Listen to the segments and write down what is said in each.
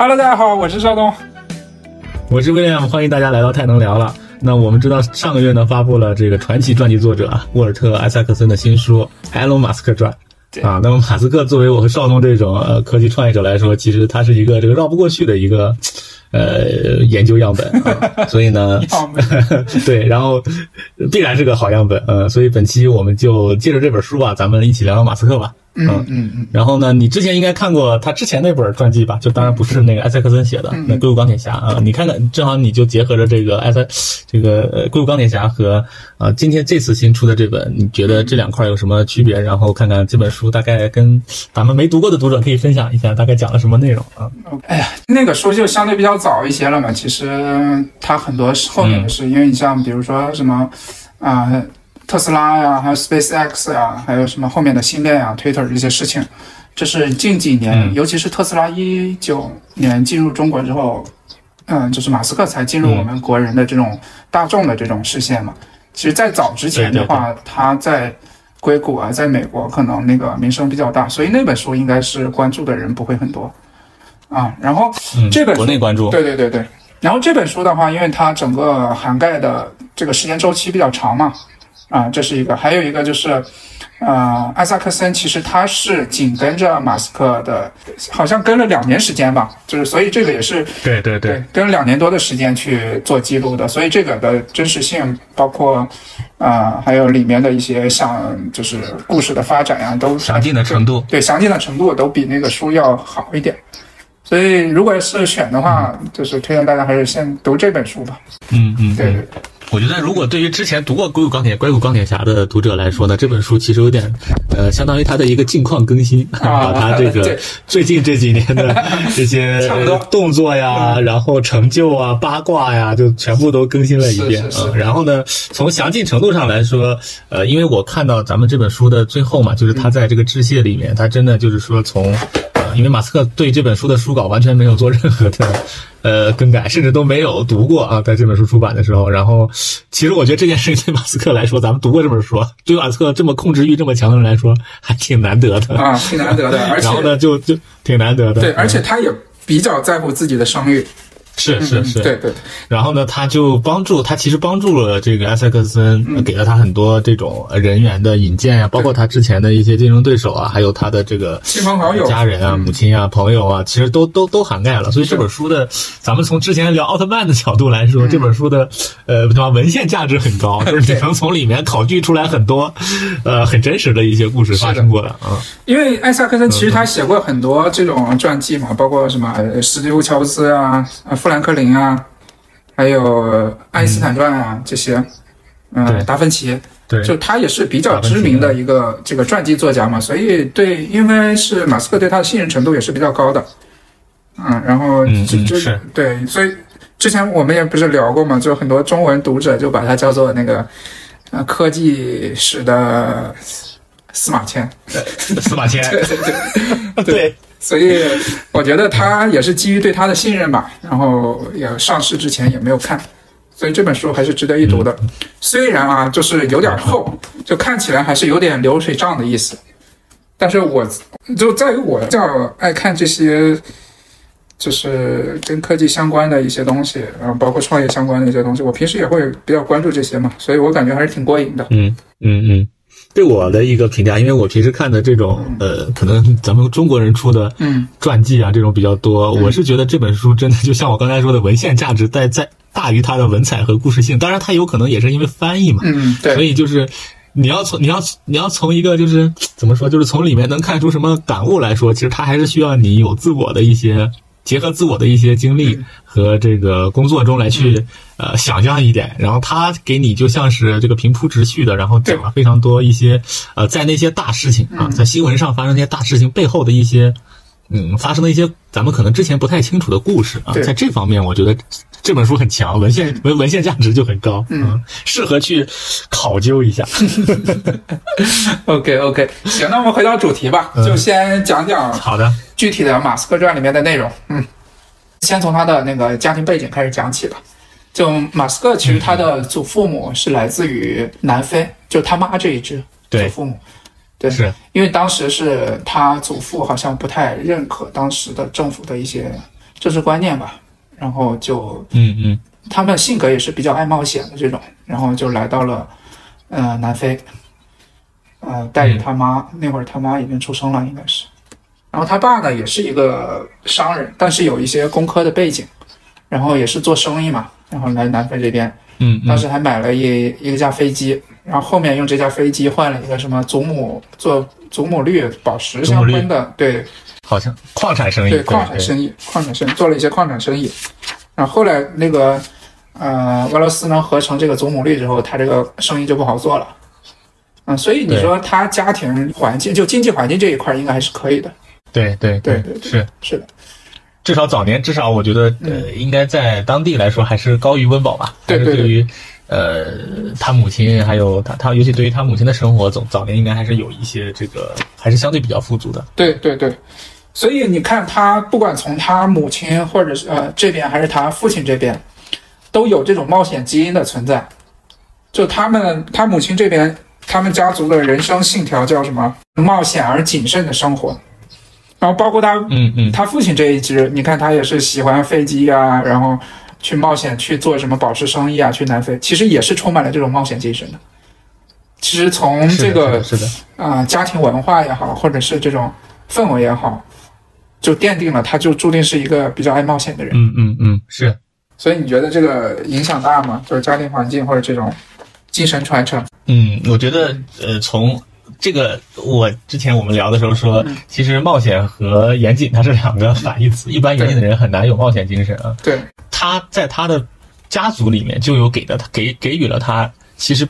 Hello，大家好，我是邵东，我是威廉，欢迎大家来到太能聊了。那我们知道上个月呢发布了这个传奇传记作者沃尔特·艾萨克森的新书《埃隆·马斯克传》啊。那么马斯克作为我和邵东这种呃科技创业者来说，其实他是一个这个绕不过去的一个呃研究样本啊。所以呢，对，然后必然是个好样本，呃，所以本期我们就借着这本书啊，咱们一起聊聊马斯克吧。嗯嗯嗯，然后呢，你之前应该看过他之前那本传记吧？就当然不是那个埃塞克森写的，那《硅谷钢铁侠》啊，你看看，正好你就结合着这个埃塞，这个《硅谷钢铁侠》和啊今天这次新出的这本，你觉得这两块有什么区别？然后看看这本书大概跟咱们没读过的读者可以分享一下，大概讲了什么内容啊？哎呀，那个书就相对比较早一些了嘛，其实它很多后面的事，因为你像比如说什么啊。特斯拉呀，还有 SpaceX 呀，还有什么后面的星链呀、Twitter 这些事情，这是近几年，尤其是特斯拉一九年进入中国之后，嗯，就是马斯克才进入我们国人的这种大众的这种视线嘛。其实，在早之前的话，他在硅谷啊，在美国可能那个名声比较大，所以那本书应该是关注的人不会很多啊。然后这本国内关注，对对对对。然后这本书的话，因为它整个涵盖的这个时间周期比较长嘛。啊，这是一个，还有一个就是，呃，艾萨克森其实他是紧跟着马斯克的，好像跟了两年时间吧，就是所以这个也是对对对，跟了两年多的时间去做记录的，所以这个的真实性，包括啊，还有里面的一些像就是故事的发展呀，都详尽的程度，对详尽的程度都比那个书要好一点，所以如果是选的话，就是推荐大家还是先读这本书吧。嗯嗯，对对。我觉得，如果对于之前读过《硅谷钢铁》《硅谷钢铁侠》的读者来说呢，这本书其实有点，呃，相当于他的一个近况更新，把他这个最近这几年的 这些动作呀，然后成就啊、八卦呀，就全部都更新了一遍啊。然后呢，从详尽程度上来说，呃，因为我看到咱们这本书的最后嘛，就是他在这个致谢里面，他真的就是说从。因为马斯克对这本书的书稿完全没有做任何的，呃，更改，甚至都没有读过啊，在这本书出版的时候。然后，其实我觉得这件事情对马斯克来说，咱们读过这本书，对马斯克这么控制欲这么强的人来说，还挺难得的啊，挺难得的。而且，然后呢，就就挺难得的。对，而且他也比较在乎自己的声誉。是是是，对对。然后呢，他就帮助他，其实帮助了这个埃塞克森，给了他很多这种人员的引荐呀，包括他之前的一些竞争对手啊，还有他的这个亲朋好友、家人啊、母亲啊、朋友啊，其实都都都涵盖了。所以这本书的，咱们从之前聊奥特曼的角度来说，这本书的呃，对吧？文献价值很高，就是你能从里面考据出来很多呃很真实的一些故事发生过的啊。因为埃塞克森其实他写过很多这种传记嘛，包括什么史蒂夫·乔布斯啊啊。富兰克林啊，还有爱因斯坦传啊，这些，嗯，达芬奇，对，就他也是比较知名的一个这个传记作家嘛，所以对，因为是马斯克对他的信任程度也是比较高的，嗯，然后就就对，所以之前我们也不是聊过嘛，就很多中文读者就把他叫做那个呃科技史的司马迁，司马迁，对 对对。对。所以我觉得他也是基于对他的信任吧，然后也上市之前也没有看，所以这本书还是值得一读的。虽然啊，就是有点厚，就看起来还是有点流水账的意思。但是我就在于我较爱看这些，就是跟科技相关的一些东西，然后包括创业相关的一些东西，我平时也会比较关注这些嘛，所以我感觉还是挺过瘾的。嗯嗯嗯。对我的一个评价，因为我平时看的这种呃，可能咱们中国人出的传记啊，这种比较多。我是觉得这本书真的就像我刚才说的，文献价值在在大于它的文采和故事性。当然，它有可能也是因为翻译嘛，嗯，对。所以就是你要从你要你要从一个就是怎么说，就是从里面能看出什么感悟来说，其实它还是需要你有自我的一些。结合自我的一些经历和这个工作中来去呃想象一点，然后他给你就像是这个平铺直叙的，然后讲了非常多一些呃在那些大事情啊，在新闻上发生那些大事情背后的一些嗯发生的一些咱们可能之前不太清楚的故事啊，在这方面我觉得这本书很强，文献 文文献价值就很高，嗯，适合去考究一下。OK OK，行，那我们回到主题吧，就先讲讲好的。具体的《马斯克传》里面的内容，嗯，先从他的那个家庭背景开始讲起吧。就马斯克，其实他的祖父母是来自于南非，就他妈这一支祖父母，对，是。因为当时是他祖父好像不太认可当时的政府的一些政治观念吧，然后就嗯嗯，他们性格也是比较爱冒险的这种，然后就来到了呃南非，呃带着他妈，那会儿他妈已经出生了应该是，然后他爸呢也是一个商人，但是有一些工科的背景，然后也是做生意嘛，然后来南非这边，嗯当时还买了一一个架飞机，然后后面用这架飞机换了一个什么祖母做祖母绿宝石相关的，对。好像矿产生意，对矿产生意，矿产生意做了一些矿产生意，然后后来那个呃俄罗斯呢合成这个祖母绿之后，他这个生意就不好做了，嗯，所以你说他家庭环境就经济环境这一块应该还是可以的，对对对对是。是的，至少早年至少我觉得呃应该在当地来说还是高于温饱吧，对对对于呃他母亲还有他他尤其对于他母亲的生活，总早年应该还是有一些这个还是相对比较富足的，对对对，所以你看他不管从他母亲或者是呃这边还是他父亲这边，都有这种冒险基因的存在。就他们他母亲这边，他们家族的人生信条叫什么？冒险而谨慎的生活。然后包括他嗯嗯，他父亲这一支，你看他也是喜欢飞机啊，然后去冒险去做什么宝石生意啊，去南非，其实也是充满了这种冒险精神的。其实从这个是的，是的啊、家庭文化也好，或者是这种氛围也好，就奠定了他就注定是一个比较爱冒险的人。嗯嗯嗯，是。所以你觉得这个影响大吗？就是家庭环境或者这种精神传承？嗯，我觉得呃，从这个我之前我们聊的时候说，其实冒险和严谨它是两个反义词。一般严谨的人很难有冒险精神啊。对，他在他的家族里面就有给的他给给予了他其实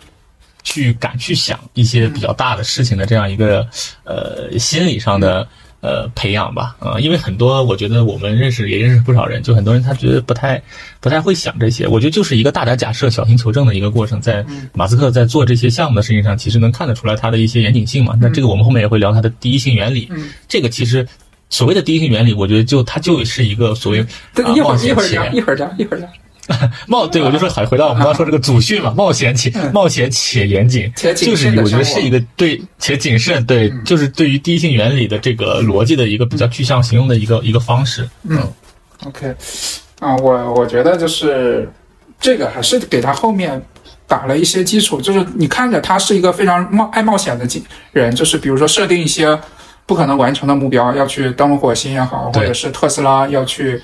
去敢去想一些比较大的事情的这样一个呃心理上的呃培养吧，啊、因为很多我觉得我们认识也认识不少人，就很多人他觉得不太不太会想这些，我觉得就是一个大胆假设、小心求证的一个过程。在马斯克在做这些项目的事情上，其实能看得出来他的一些严谨性嘛。那这个我们后面也会聊他的第一性原理，嗯这个其实。所谓的第一性原理，我觉得就它就是一个所谓一会儿一会儿讲，一会儿讲，一会儿讲。冒对，我就说还回到我们刚刚说这个祖训嘛，冒险且冒险且严谨，且谨就是我觉得是一个对且谨慎，对，就是对于第一性原理的这个逻辑的一个比较具象形容的一个一个方式。嗯 OK，啊，我我觉得就是这个还是给他后面打了一些基础，就是你看着他是一个非常冒爱冒险的几人，就是比如说设定一些不可能完成的目标，要去登陆火星也好，或者是特斯拉要去，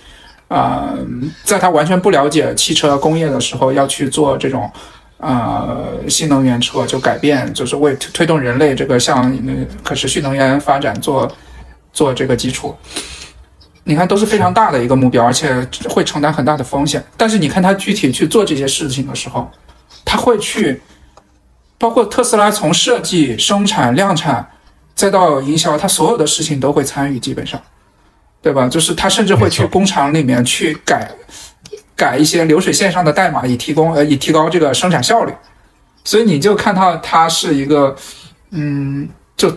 啊、在他完全不了解汽车工业的时候，要去做这种。呃，新能源车就改变，就是为推推动人类这个向呃可持续能源发展做做这个基础。你看都是非常大的一个目标，而且会承担很大的风险。但是你看他具体去做这些事情的时候，他会去，包括特斯拉从设计、生产、量产，再到营销，他所有的事情都会参与，基本上，对吧？就是他甚至会去工厂里面去改改一些流水线上的代码，以提供呃以提高这个生产效率。所以你就看到他是一个，嗯，就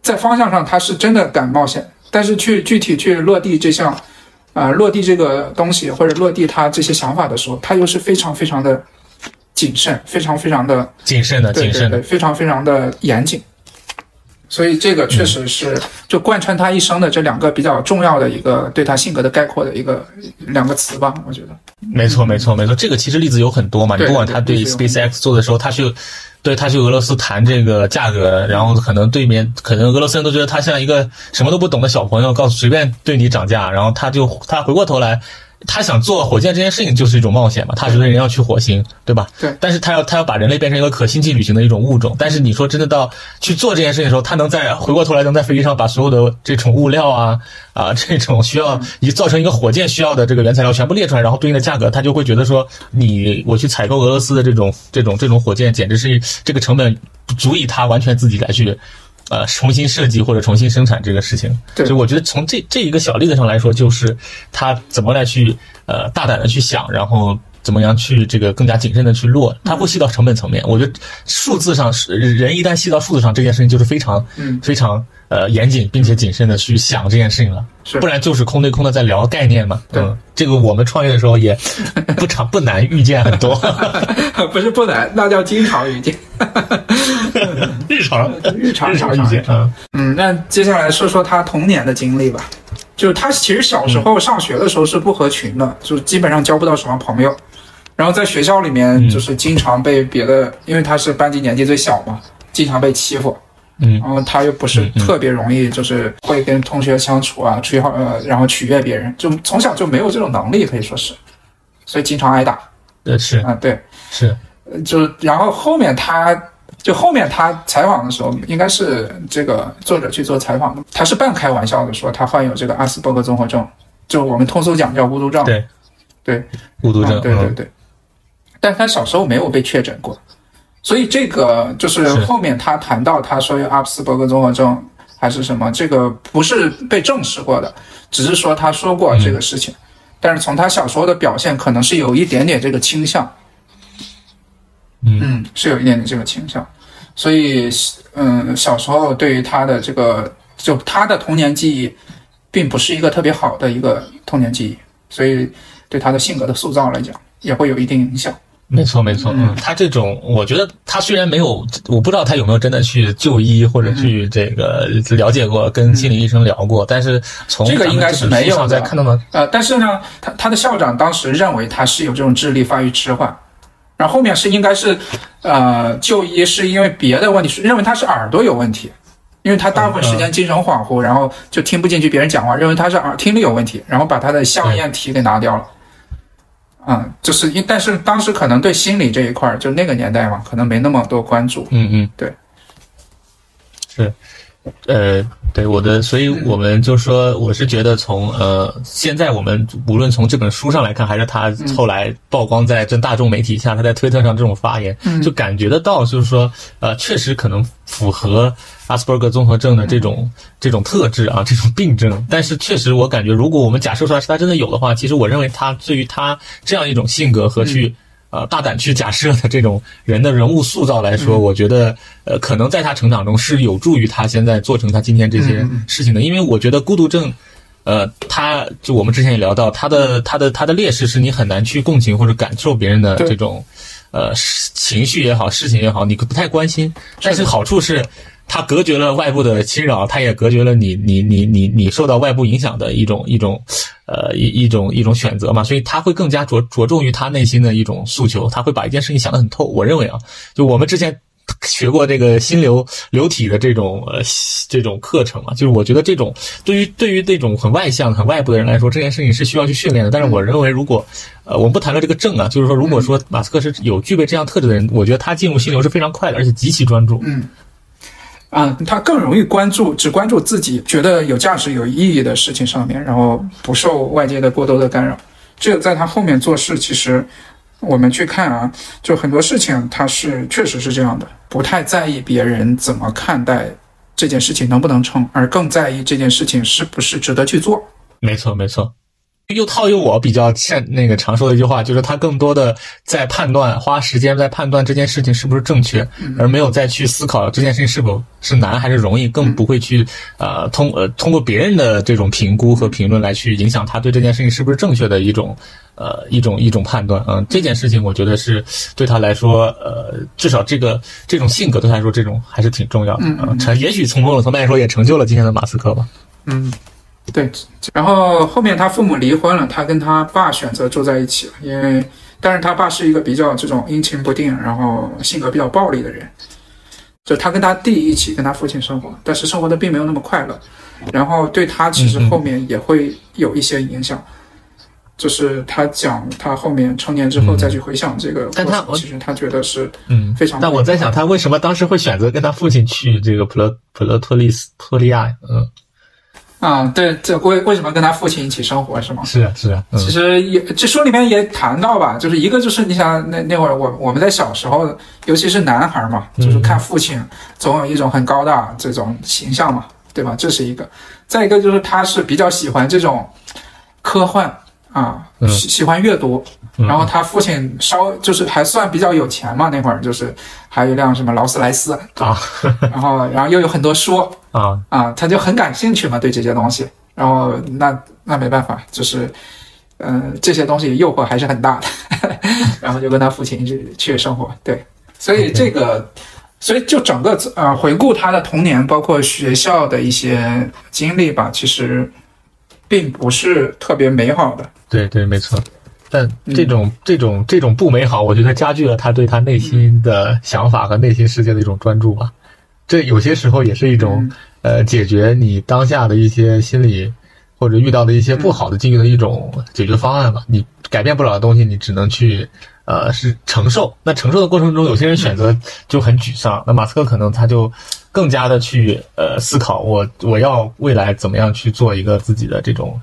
在方向上他是真的敢冒险，但是去具体去落地这项，啊、落地这个东西或者落地他这些想法的时候，他又是非常非常的谨慎，非常非常的谨慎的，谨慎的，非常非常的严谨。所以这个确实是就贯穿他一生的这两个比较重要的一个对他性格的概括的一个两个词吧，我觉得。没错，没错，没错。这个其实例子有很多嘛，你不管他对对例子有很 SpaceX 做的时候，他去。对他去俄罗斯谈这个价格，然后可能对面可能俄罗斯人都觉得他像一个什么都不懂的小朋友，告诉随便对你涨价，然后他就他回过头来，他想做火箭这件事情就是一种冒险嘛，他觉得人要去火星，对吧？对但是他要他要把人类变成一个可星际旅行的一种物种，但是你说真的到去做这件事情的时候，他能在回过头来能在飞机上把所有的这种物料啊 啊这种需要以造成一个火箭需要的这个原材料全部列出来，然后对应的价格，他就会觉得说你我去采购俄罗斯的这种这种这种火箭，简直是这个成本不足以他完全自己来去。呃，重新设计或者重新生产这个事情，对。所以我觉得从这这一个小例子上来说，就是他怎么来去呃大胆的去想，然后怎么样去这个更加谨慎的去落，它会细到成本层面。我觉得数字上是人一旦细到数字上，这件事情就是非常嗯非常呃严谨并且谨慎的去想这件事情了，是不然就是空对空的在聊概念嘛。对嗯，这个我们创业的时候也不常不难遇见很多 不是不难，那叫经常遇见。日常日常日常遇见啊。嗯，那接下来说说他童年的经历吧。就是他其实小时候上学的时候是不合群的，就基本上交不到什么朋友。然后在学校里面就是经常被别的，因为他是班级年纪最小嘛，经常被欺负。嗯，然后他又不是特别容易，就是会跟同学相处啊，取好呃，然后取悦别人，就从小就没有这种能力，可以说是，所以经常挨打。对，是啊，对，是，就然后后面他就后面他采访的时候，应该是这个作者去做采访的，他是半开玩笑的说他患有这个阿斯伯格综合症，就我们通俗讲叫孤独症。对，对，孤独症，对对对。但他小时候没有被确诊过。所以这个就是后面他谈到他说有阿斯伯格综合症还是什么，这个不是被证实过的，只是说他说过这个事情。但是从他小时候的表现，可能是有一点点这个倾向。嗯，是有一点点这个倾向。所以，嗯，小时候对于他的这个，就他的童年记忆，并不是一个特别好的一个童年记忆，所以对他的性格的塑造来讲，也会有一定影响。没错，没错，嗯，他这种，我觉得他虽然没有，我不知道他有没有真的去就医或者去这个了解过，跟心理医生聊过，但是从这个应该是没有在看到的？呃，但是呢，他他的校长当时认为他是有这种智力发育迟缓，然后后面是应该是，呃，就医是因为别的问题，是认为他是耳朵有问题，因为他大部分时间精神恍惚，然后就听不进去别人讲话，认为他是耳听力有问题，然后把他的校验体给拿掉了。嗯，就是因，但是当时可能对心理这一块儿，就那个年代嘛，可能没那么多关注。嗯嗯，对，是，呃，对我的，所以我们就说，我是觉得从呃，现在我们无论从这本书上来看，还是他后来曝光在这大众媒体下，他在推特上这种发言，就感觉得到，就是说，呃，确实可能符合。阿斯伯格综合症的这种这种特质啊，这种病症，但是确实我感觉，如果我们假设出来是他真的有的话，其实我认为他对于他这样一种性格和去呃大胆去假设的这种人的人物塑造来说，我觉得呃可能在他成长中是有助于他现在做成他今天这些事情的，因为我觉得孤独症，呃，他就我们之前也聊到他的他的他的劣势是你很难去共情或者感受别人的这种呃情绪也好，事情也好，你不太关心，但是好处是。它隔绝了外部的侵扰，它也隔绝了你你你你你受到外部影响的一种一种，呃一一种一种选择嘛，所以他会更加着着重于他内心的一种诉求，他会把一件事情想得很透。我认为啊，就我们之前学过这个心流流体的这种呃这种课程嘛，就是我觉得这种对于对于那种很外向很外部的人来说，这件事情是需要去训练的。但是我认为，如果呃我们不谈论这个症啊，就是说如果说马斯克是有具备这样特质的人，我觉得他进入心流是非常快的，而且极其专注。嗯。啊，他更容易关注，只关注自己觉得有价值、有意义的事情上面，然后不受外界的过多的干扰。这个在他后面做事，其实我们去看啊，就很多事情他是确实是这样的，不太在意别人怎么看待这件事情能不能成，而更在意这件事情是不是值得去做。没错，没错。又套用我比较欠那个常说的一句话，就是他更多的在判断，花时间在判断这件事情是不是正确，而没有再去思考这件事情是否是难还是容易，更不会去呃通呃通过别人的这种评估和评论来去影响他对这件事情是不是正确的一种呃一种一种判断。嗯，这件事情我觉得是对他来说，呃，至少这个这种性格对他来说，这种还是挺重要的。嗯，成也许从某种层面来说，也成就了今天的马斯克吧。嗯。对，然后后面他父母离婚了，他跟他爸选择住在一起了，因为但是他爸是一个比较这种阴晴不定，然后性格比较暴力的人，就他跟他弟一起跟他父亲生活，但是生活的并没有那么快乐，然后对他其实后面也会有一些影响，就是他讲他后面成年之后再去回想这个，但他其实他觉得是嗯非常，但我在想他为什么当时会选择跟他父亲去这个普勒普勒托利斯托利亚，嗯。啊，对，这为为什么跟他父亲一起生活是吗？是啊，是啊。其实也这书里面也谈到吧，就是一个就是你想那那会儿我我们在小时候，尤其是男孩嘛，就是看父亲总有一种很高大这种形象嘛，对吧？这是一个。再一个就是他是比较喜欢这种科幻啊，喜喜欢阅读。然后他父亲稍就是还算比较有钱嘛，那会儿就是还有一辆什么劳斯莱斯啊，然后然后又有很多书啊啊，他就很感兴趣嘛，对这些东西。然后那那没办法，就是嗯这些东西诱惑还是很大的，然后就跟他父亲去去生活。对，所以这个，所以就整个呃回顾他的童年，包括学校的一些经历吧，其实并不是特别美好的。对对，没错。但这种这种这种不美好，我觉得加剧了他对他内心的想法和内心世界的一种专注吧。这有些时候也是一种呃解决你当下的一些心理或者遇到的一些不好的境遇的一种解决方案吧。你改变不了的东西，你只能去呃是承受。那承受的过程中，有些人选择就很沮丧。那马斯克可能他就更加的去呃思考，我我要未来怎么样去做一个自己的这种。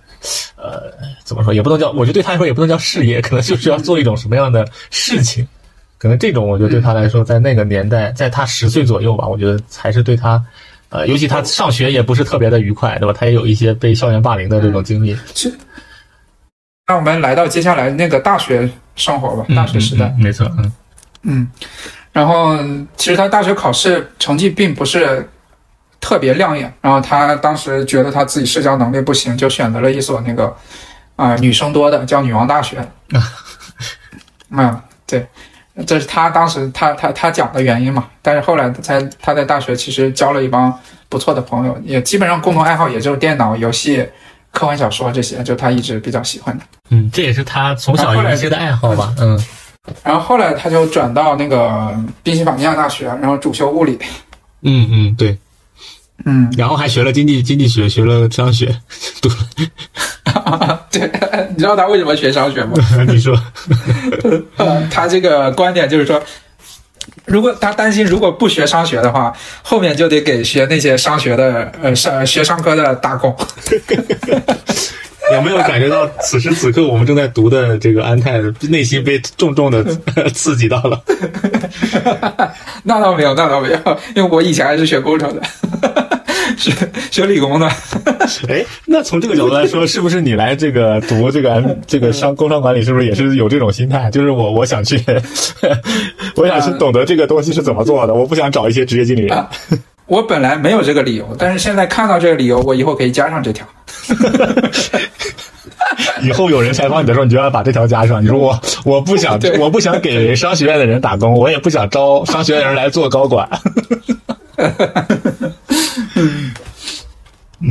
呃，怎么说也不能叫，我觉得对他来说也不能叫事业，可能就是要做一种什么样的事情，可能这种我觉得对他来说，在那个年代，在他十岁左右吧，我觉得还是对他，呃，尤其他上学也不是特别的愉快，对吧？他也有一些被校园霸凌的这种经历。是，那我们来到接下来那个大学生活吧，大学时代，没错，嗯嗯，然后其实他大学考试成绩并不是。特别亮眼，然后他当时觉得他自己社交能力不行，就选择了一所那个啊女生多的叫女王大学。嗯，对，这是他当时他他他讲的原因嘛。但是后来他在他在大学其实交了一帮不错的朋友，也基本上共同爱好也就是电脑游戏、科幻小说这些，就他一直比较喜欢的。嗯，这也是他从小有一些的爱好吧。嗯，然后后来他就转到那个宾夕法尼亚大学，然后主修物理。嗯嗯，对。嗯，然后还学了经济经济学，学了商学，读了。对，你知道他为什么学商学吗？你说，他这个观点就是说，如果他担心如果不学商学的话，后面就得给学那些商学的呃商学商科的打工。有没有感觉到此时此刻我们正在读的这个安泰内心被重重的刺激到了？那倒没有，那倒没有，因为我以前还是学工程的，学学理工的。哎，那从这个角度来说，是不是你来这个读这个 M 这个商工商管理，是不是也是有这种心态？就是我我想去，我想去 懂得这个东西是怎么做的，我不想找一些职业经理人。我本来没有这个理由，但是现在看到这个理由，我以后可以加上这条。以后有人采访你的时候，你就要把这条加上。你说我我不想我不想给商学院的人打工，我也不想招商学院的人来做高管。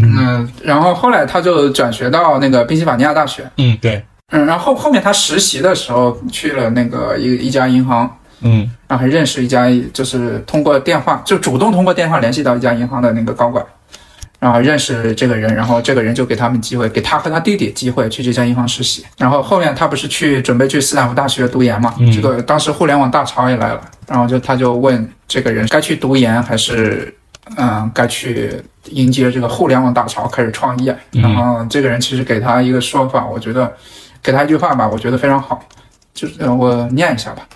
嗯，然后后来他就转学到那个宾夕法尼亚大学。嗯，对。嗯，然后后面他实习的时候去了那个一一家银行。嗯，然后还认识一家，就是通过电话，就主动通过电话联系到一家银行的那个高管，然后认识这个人，然后这个人就给他们机会，给他和他弟弟机会去这家银行实习。然后后面他不是去准备去斯坦福大学读研嘛？这个当时互联网大潮也来了，然后就他就问这个人该去读研还是嗯该去迎接这个互联网大潮开始创业。然后这个人其实给他一个说法，我觉得给他一句话吧，我觉得非常好，就是我念一下吧。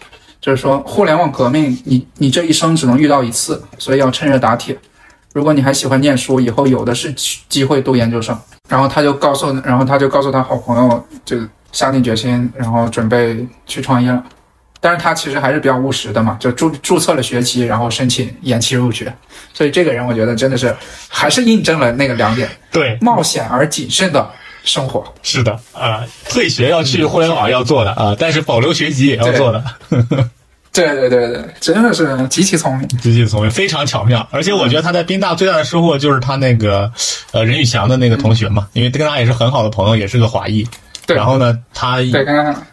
就是说，互联网革命，你你这一生只能遇到一次，所以要趁热打铁。如果你还喜欢念书，以后有的是机会读研究生。然后他就告诉，然后他就告诉他好朋友，就下定决心，然后准备去创业了。但是他其实还是比较务实的嘛，就注注册了学籍，然后申请延期入学。所以这个人，我觉得真的是还是印证了那个两点：对，冒险而谨慎的。生活是的啊，退学要去互联网要做的啊，但是保留学籍也要做的。对对对对，真的是极其聪明，极其聪明，非常巧妙。而且我觉得他在宾大最大的收获就是他那个呃任宇翔的那个同学嘛，因为跟他也是很好的朋友，也是个华裔。对。然后呢，他对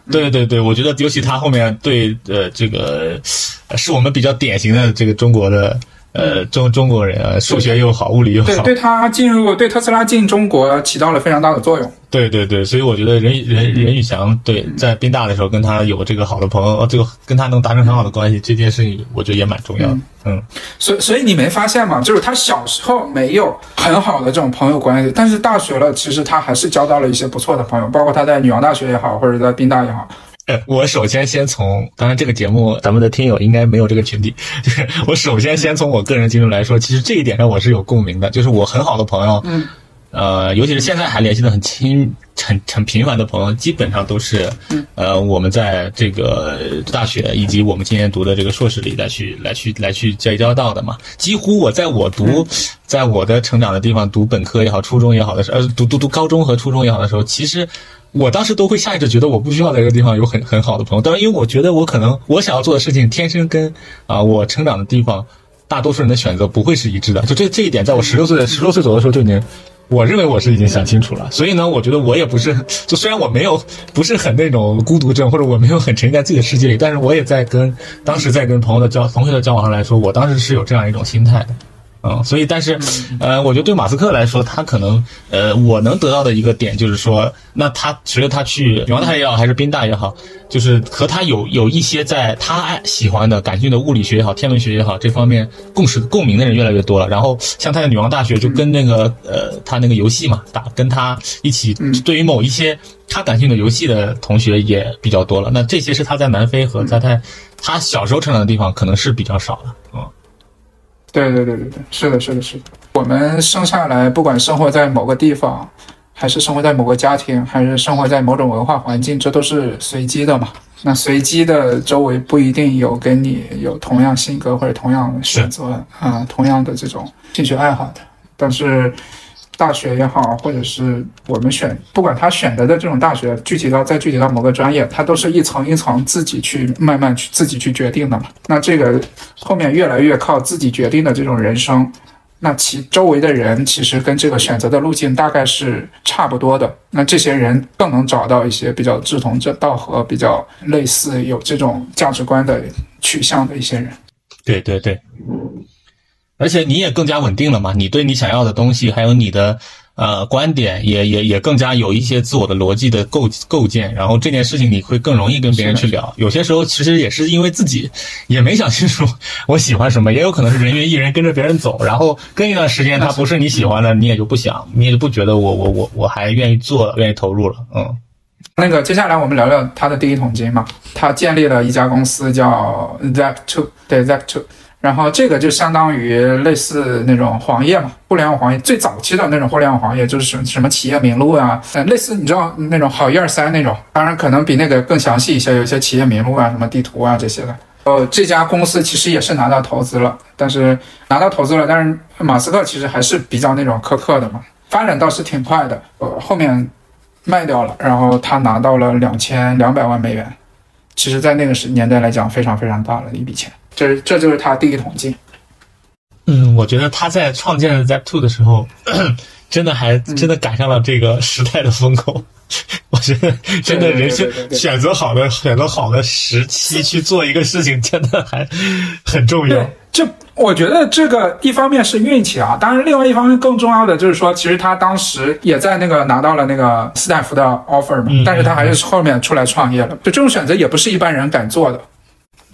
对对对，我觉得尤其他后面对呃这个是我们比较典型的这个中国的。呃，中中国人啊，数学又好，物理又好，对，对他进入对特斯拉进中国起到了非常大的作用。对对对，所以我觉得任任任宇翔对在宾大的时候跟他有这个好的朋友，这个跟他能达成很好的关系，这件事情我觉得也蛮重要的。嗯，所所以你没发现吗？就是他小时候没有很好的这种朋友关系，但是大学了，其实他还是交到了一些不错的朋友，包括他在女王大学也好，或者在宾大也好。呃，我首先先从，当然这个节目咱们的听友应该没有这个群体，就是我首先先从我个人经历来说，其实这一点上我是有共鸣的，就是我很好的朋友，嗯，呃，尤其是现在还联系的很亲、很很频繁的朋友，基本上都是，呃，我们在这个大学以及我们今年读的这个硕士里来去来去来去结交到的嘛。几乎我在我读，在我的成长的地方读本科也好，初中也好的时候，呃，读读读高中和初中也好的时候，其实。我当时都会下意识觉得我不需要在这个地方有很很好的朋友，当然，因为我觉得我可能我想要做的事情天生跟啊我成长的地方大多数人的选择不会是一致的。就这这一点，在我十六岁十六岁左右的时候就已经我认为我是已经想清楚了，所以呢，我觉得我也不是，就虽然我没有不是很那种孤独症，或者我没有很沉浸在自己的世界里，但是我也在跟当时在跟朋友的交同学的交往上来说，我当时是有这样一种心态的。嗯，所以，但是，呃，我觉得对马斯克来说，他可能，呃，我能得到的一个点就是说，那他随着他去女王大学也好，还是宾大也好，就是和他有有一些在他喜欢的、感兴趣的物理学也好、天文学也好这方面共识共鸣的人越来越多了。然后，像他在女王大学就跟那个呃，他那个游戏嘛，打跟他一起，对于某一些他感兴趣的游戏的同学也比较多了。那这些是他在南非和在他他小时候成长的地方可能是比较少的，嗯。对对对对对，是的，是的，是的。我们生下来，不管生活在某个地方，还是生活在某个家庭，还是生活在某种文化环境，这都是随机的嘛。那随机的周围不一定有跟你有同样性格或者同样选择啊，同样的这种兴趣爱好的，但是。大学也好，或者是我们选，不管他选择的这种大学，具体到再具体到某个专业，他都是一层一层自己去慢慢去自己去决定的嘛。那这个后面越来越靠自己决定的这种人生，那其周围的人其实跟这个选择的路径大概是差不多的。那这些人更能找到一些比较志同道合、比较类似有这种价值观的取向的一些人。对对对。而且你也更加稳定了嘛？你对你想要的东西，还有你的呃观点，也也也更加有一些自我的逻辑的构构建。然后这件事情你会更容易跟别人去聊。有些时候其实也是因为自己也没想清楚我喜欢什么，也有可能是人云亦人跟着别人走。然后跟一段时间他不是你喜欢的，你也就不想，你也就不觉得我我我我还愿意做，愿意投入了。嗯，那个接下来我们聊聊他的第一桶金嘛。他建立了一家公司叫 Zap Two，对 Zap Two。然后这个就相当于类似那种黄页嘛，互联网黄页最早期的那种互联网黄页，就是什什么企业名录啊，呃，类似你知道那种好一二三那种，当然可能比那个更详细一些，有些企业名录啊，什么地图啊这些的。呃，这家公司其实也是拿到投资了，但是拿到投资了，但是马斯克其实还是比较那种苛刻的嘛，发展倒是挺快的，呃，后面卖掉了，然后他拿到了两千两百万美元，其实在那个时年代来讲非常非常大了一笔钱。这这就是他第一桶金。嗯，我觉得他在创建 Zap Two 的时候，真的还真的赶上了这个时代的风口。我觉得真的人生选择好的选择好的时期去做一个事情，真的还很重要。这我觉得这个一方面是运气啊，当然另外一方面更重要的就是说，其实他当时也在那个拿到了那个斯坦福的 offer 嘛，但是他还是后面出来创业了。就这种选择也不是一般人敢做的。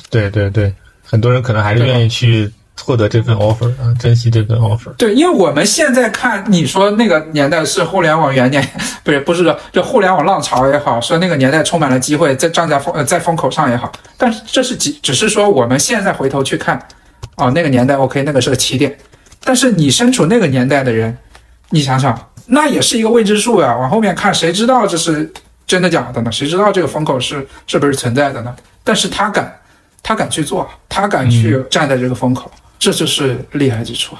对对对。很多人可能还是愿意去获得这份 offer 啊，珍惜这份 offer。对，因为我们现在看，你说那个年代是互联网元年，不是不是说就互联网浪潮也好，说那个年代充满了机会，在站在风呃在风口上也好，但是这是几只是说我们现在回头去看，哦，那个年代 OK，那个是个起点。但是你身处那个年代的人，你想想，那也是一个未知数呀。往后面看，谁知道这是真的假的呢？谁知道这个风口是是不是存在的呢？但是他敢。他敢去做，他敢去站在这个风口，这就是厉害之处。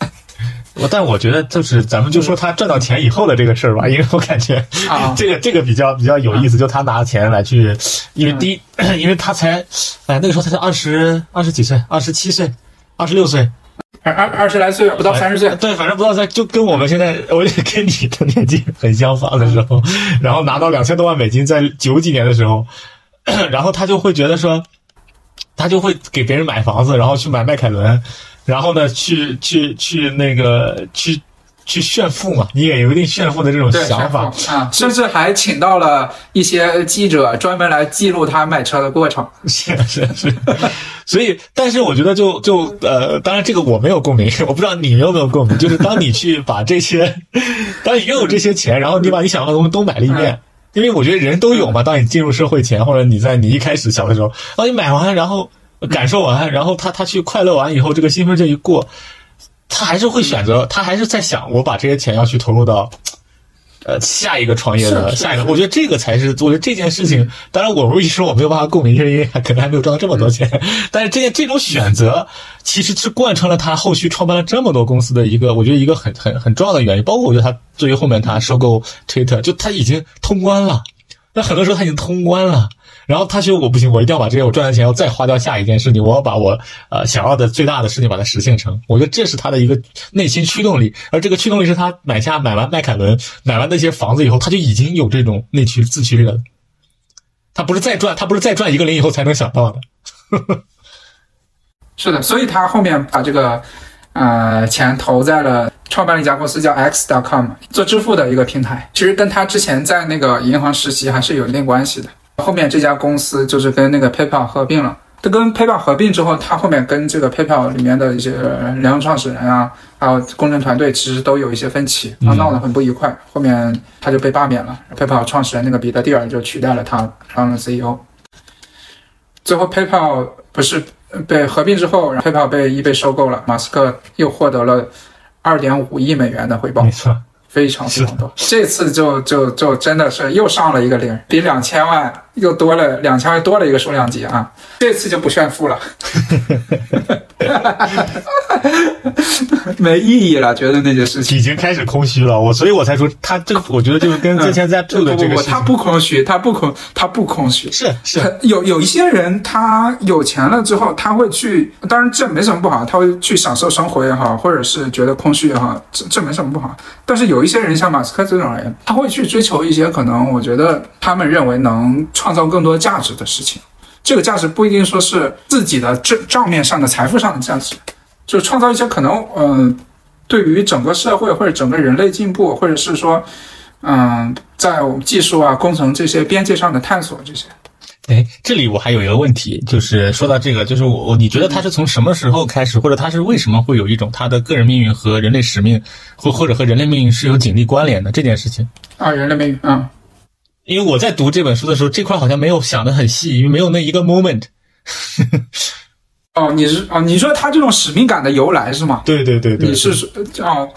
我但我觉得就是咱们就说他赚到钱以后的这个事儿吧，因为我感觉啊，这个这个比较比较有意思，就他拿钱来去，因为第一，因为他才哎那个时候他才二十二十几岁，二十七岁，二十六岁，二二二十来岁，不到三十岁，对，反正不到三，就跟我们现在，我也跟你的年纪很相仿的时候，然后拿到两千多万美金，在九几年的时候，然后他就会觉得说。他就会给别人买房子，然后去买迈凯伦，然后呢，去去去那个去去炫富嘛，你也有一定炫富的这种想法啊，甚至还请到了一些记者专门来记录他买车的过程。是是是，所以，但是我觉得就就呃，当然这个我没有共鸣，我不知道你有没有共鸣，就是当你去把这些，当你拥有这些钱，然后你把你想要的东西都买了一遍。因为我觉得人都有嘛，当你进入社会前，或者你在你一开始小的时候，当你买完，然后感受完，然后他他去快乐完以后，这个兴奋劲一过，他还是会选择，他还是在想，我把这些钱要去投入到。呃，下一个创业的下一个，我觉得这个才是，我觉得这件事情，当然我如果一说我没有办法共鸣，是因为可能还没有赚到这么多钱。但是这件这种选择，其实是贯穿了他后续创办了这么多公司的一个，我觉得一个很很很重要的原因。包括我觉得他对于后面他收购 Twitter，就他已经通关了。那很多时候他已经通关了。然后他觉得我不行，我一定要把这些我赚的钱要再花掉下一件事情，我要把我呃想要的最大的事情把它实现成。我觉得这是他的一个内心驱动力，而这个驱动力是他买下买完迈凯伦买完那些房子以后，他就已经有这种内驱自驱力了。他不是再赚，他不是再赚一个零以后才能想到的。是的，所以他后面把这个呃钱投在了创办了一家公司叫 X.com 做支付的一个平台。其实跟他之前在那个银行实习还是有一定关系的。后面这家公司就是跟那个 PayPal 合并了。他跟 PayPal 合并之后，他后面跟这个 PayPal 里面的一些联合创始人啊，还有工程团队，其实都有一些分歧，啊，闹得很不愉快。后面他就被罢免了，PayPal 创始人那个彼得蒂尔就取代了他当了 CEO。最后 PayPal 不是被合并之后然后，PayPal 被 eBay 收购了，马斯克又获得了二点五亿美元的回报。没错。非常非常多，这次就就就真的是又上了一个零，比两千万又多了两千又多了一个数量级啊！这次就不炫富了，没意义了，觉得那件事情已经开始空虚了。我所以，我才说他这个，我觉得就是跟之前在做的这个，他不空虚，他不空，他不空虚，是是有有一些人他有钱了之后，他会去，当然这没什么不好，他会去享受生活也好，或者是觉得空虚也好，这这没什么不好。但是。有一些人像马斯克这种人，他会去追求一些可能，我觉得他们认为能创造更多价值的事情。这个价值不一定说是自己的账账面上的财富上的价值，就创造一些可能，嗯，对于整个社会或者整个人类进步，或者是说，嗯，在我们技术啊、工程这些边界上的探索这些。哎，这里我还有一个问题，就是说到这个，就是我，你觉得他是从什么时候开始，或者他是为什么会有一种他的个人命运和人类使命，或或者和人类命运是有紧密关联的这件事情？啊，人类命运啊，因为我在读这本书的时候，这块好像没有想的很细，因为没有那一个 moment。哦，你是哦，你说他这种使命感的由来是吗？对对对对，你是说哦。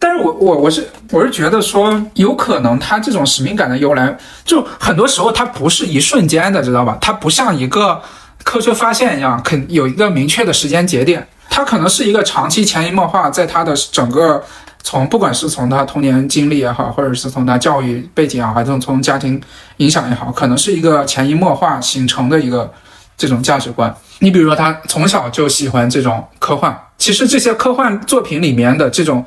但是我我我是我是觉得说，有可能他这种使命感的由来，就很多时候它不是一瞬间的，知道吧？它不像一个科学发现一样，肯有一个明确的时间节点，它可能是一个长期潜移默化，在他的整个从不管是从他童年经历也好，或者是从他教育背景啊，还是从家庭影响也好，可能是一个潜移默化形成的一个这种价值观。你比如说，他从小就喜欢这种科幻，其实这些科幻作品里面的这种。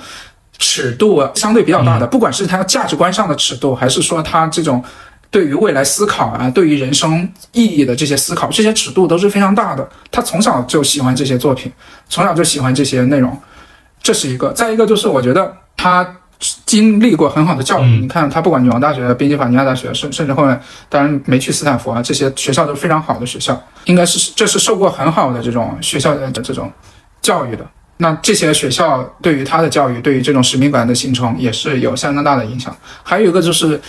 尺度相对比较大的，不管是他价值观上的尺度，还是说他这种对于未来思考啊，对于人生意义的这些思考，这些尺度都是非常大的。他从小就喜欢这些作品，从小就喜欢这些内容，这是一个。再一个就是，我觉得他经历过很好的教育。你看，他不管女王大学、宾夕法尼亚大学，甚甚至后面当然没去斯坦福啊，这些学校都是非常好的学校，应该是这是受过很好的这种学校的这种教育的。那这些学校对于他的教育，对于这种使命感的形成也是有相当大的影响。还有一个就是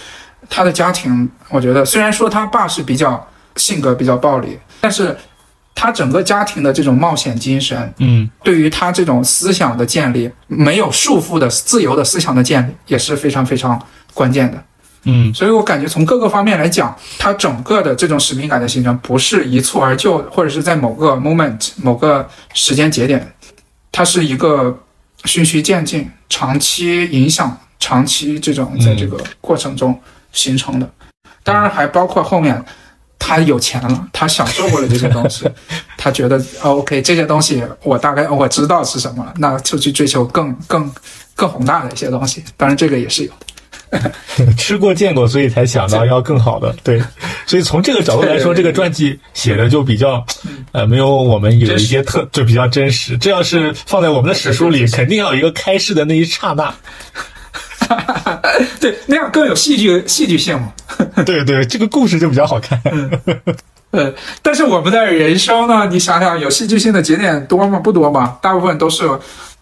他的家庭，我觉得虽然说他爸是比较性格比较暴力，但是他整个家庭的这种冒险精神，嗯，对于他这种思想的建立，没有束缚的自由的思想的建立也是非常非常关键的。嗯，所以我感觉从各个方面来讲，他整个的这种使命感的形成不是一蹴而就，或者是在某个 moment 某个时间节点。它是一个循序渐进、长期影响、长期这种在这个过程中形成的，当然还包括后面他有钱了，他享受过了这些东西，他觉得 OK 这些东西我大概我知道是什么了，那就去追求更更更宏大的一些东西，当然这个也是有。吃过见过，所以才想到要更好的。对，所以从这个角度来说，这个传记写的就比较，呃，没有我们有一些特，就比较真实。这要是放在我们的史书里，肯定要有一个开市的那一刹那。对，那样更有戏剧戏剧性嘛。对对，这个故事就比较好看。呃，但是我们的人生呢？你想想，有戏剧性的节点多吗？不多吗？大部分都是，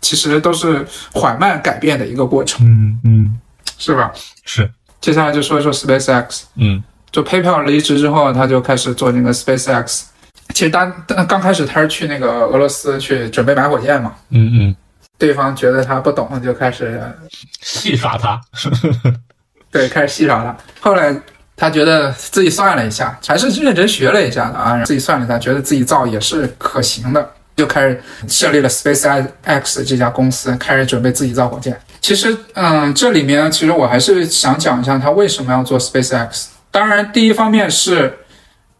其实都是缓慢改变的一个过程。嗯嗯。是吧？是。接下来就说一说 SpaceX。嗯，就 PayPal 离职之后，他就开始做那个 SpaceX。其实当刚开始他是去那个俄罗斯去准备买火箭嘛。嗯嗯。对方觉得他不懂，就开始戏耍他。对，开始戏耍他。后来他觉得自己算了一下，还是认真学了一下的啊，自己算了一下，觉得自己造也是可行的。就开始设立了 SpaceX 这家公司，开始准备自己造火箭。其实，嗯，这里面其实我还是想讲一下他为什么要做 SpaceX。当然，第一方面是，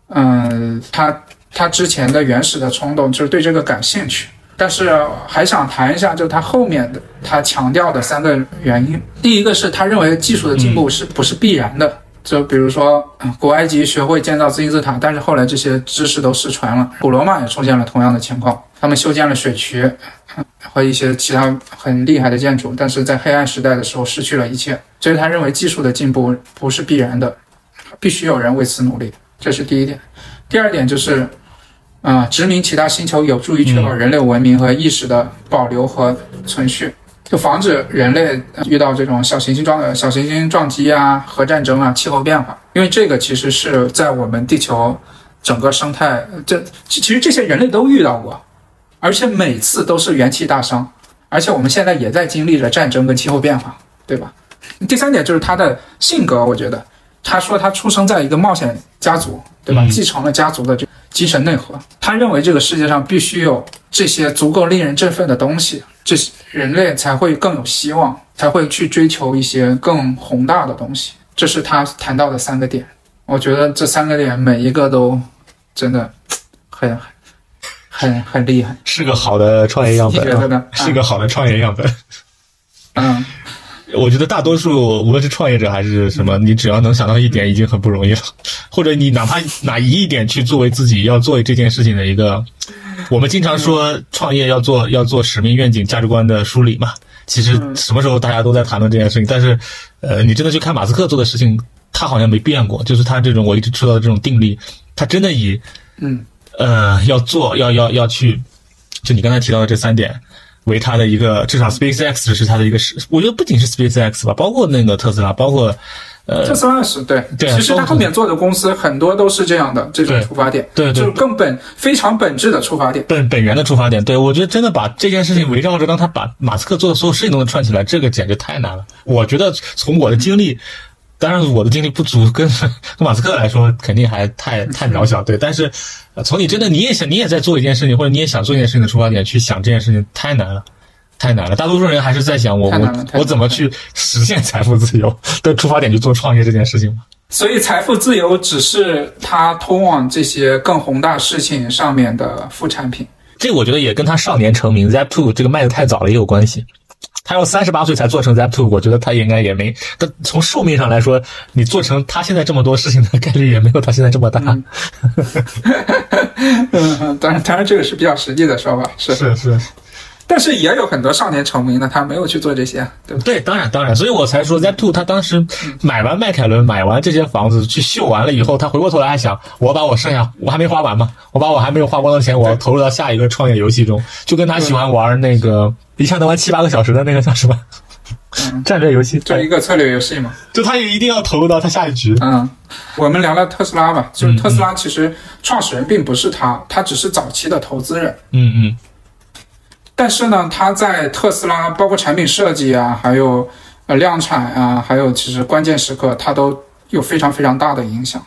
嗯，他他之前的原始的冲动就是对这个感兴趣，但是还想谈一下，就是他后面的他强调的三个原因。第一个是他认为技术的进步是不是必然的？就比如说古埃及学会建造金字塔，但是后来这些知识都失传了。古罗马也出现了同样的情况，他们修建了水渠和一些其他很厉害的建筑，但是在黑暗时代的时候失去了一切。所以他认为技术的进步不是必然的，必须有人为此努力。这是第一点，第二点就是，啊，殖民其他星球有助于确保人类文明和意识的保留和存续，就防止人类遇到这种小行星撞、小行星撞击啊、核战争啊、气候变化。因为这个其实是在我们地球整个生态，这其实这些人类都遇到过，而且每次都是元气大伤，而且我们现在也在经历着战争跟气候变化，对吧？第三点就是他的性格，我觉得。他说他出生在一个冒险家族，对吧？继承了家族的这精神内核。他认为这个世界上必须有这些足够令人振奋的东西，这些人类才会更有希望，才会去追求一些更宏大的东西。这是他谈到的三个点。我觉得这三个点每一个都真的很很很厉害，是个好的创业样本。你觉得呢？是个好的创业样本。嗯。我觉得大多数无论是创业者还是什么，你只要能想到一点，已经很不容易了。或者你哪怕拿一点去作为自己要做这件事情的一个，我们经常说创业要做要做使命、愿景、价值观的梳理嘛。其实什么时候大家都在谈论这件事情，但是，呃，你真的去看马斯克做的事情，他好像没变过，就是他这种我一直知道的这种定力，他真的以，嗯，呃，要做要要要去，就你刚才提到的这三点。为他的一个，至少 SpaceX 是他的一个是，我觉得不仅是 SpaceX 吧，包括那个特斯拉，包括呃，特斯拉是对，对，其实他后面做的公司很多都是这样的这种出发点，对，就是更本非常本质的出发点，本本源的出发点。对我觉得真的把这件事情围绕着，让他把马斯克做的所有事情都能串起来，这个简直太难了。我觉得从我的经历。当然，我的精力不足，跟 跟马斯克来说，肯定还太太渺小。对，但是从你真的你也想，你也在做一件事情，或者你也想做一件事情的出发点去想这件事情，太难了，太难了。大多数人还是在想我我我怎么去实现财富自由的出发点去做创业这件事情所以，财富自由只是他通往这些更宏大事情上面的副产品。这我觉得也跟他少年成名 Zap Two 这个卖的太早了也有关系。他要三十八岁才做成 Zap Two，我觉得他应该也没。但从寿命上来说，你做成他现在这么多事情的概率也没有他现在这么大。嗯，当然，当然这个是比较实际的说法，是是是。但是也有很多少年成名的，他没有去做这些，对不对？当然，当然，所以我才说 Zap Two，他当时买完迈凯伦，买完这些房子，去秀完了以后，他回过头来还想，我把我剩下 我还没花完嘛，我把我还没有花光的钱，我要投入到下一个创业游戏中，就跟他喜欢玩那个一下能玩七八个小时的那个叫什么嗯战略游戏，就一个策略游戏嘛，就他也一定要投入到他下一局。嗯，我们聊聊特斯拉吧，就是特斯拉其实创始人并不是他，他只是早期的投资人。嗯嗯。但是呢，他在特斯拉包括产品设计啊，还有呃量产啊，还有其实关键时刻，他都有非常非常大的影响。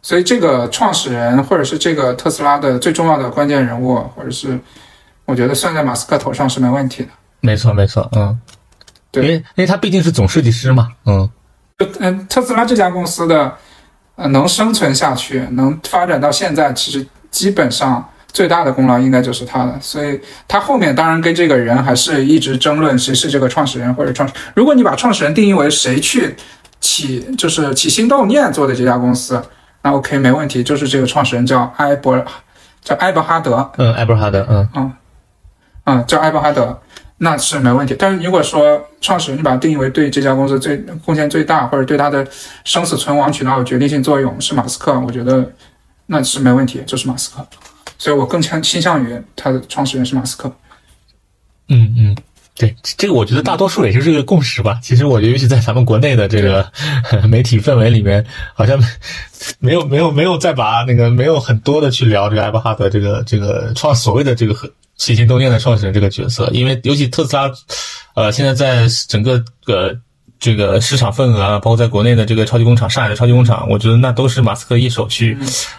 所以这个创始人或者是这个特斯拉的最重要的关键人物，或者是我觉得算在马斯克头上是没问题的。没错，没错，嗯，对，因为因为他毕竟是总设计师嘛，嗯，嗯，特斯拉这家公司的呃能生存下去，能发展到现在，其实基本上。最大的功劳应该就是他的，所以他后面当然跟这个人还是一直争论谁是这个创始人或者创。如果你把创始人定义为谁去起就是起心动念做的这家公司，那 OK 没问题，就是这个创始人叫埃博叫埃伯哈德，嗯，埃伯哈德，嗯嗯嗯，叫艾伯哈德，那是没问题。但是如果说创始人你把它定义为对这家公司最贡献最大或者对他的生死存亡起到决定性作用是马斯克，我觉得那是没问题，就是马斯克。所以我更倾倾向于他的创始人是马斯克。嗯嗯，对，这个我觉得大多数也就是个共识吧。其实我觉得，尤其在咱们国内的这个 媒体氛围里面，好像没有没有没有再把那个没有很多的去聊这个艾伯哈德这个这个创所谓的这个起心动念的创始人这个角色，因为尤其特斯拉，呃，现在在整个呃。这个市场份额啊，包括在国内的这个超级工厂，上海的超级工厂，我觉得那都是马斯克一手去，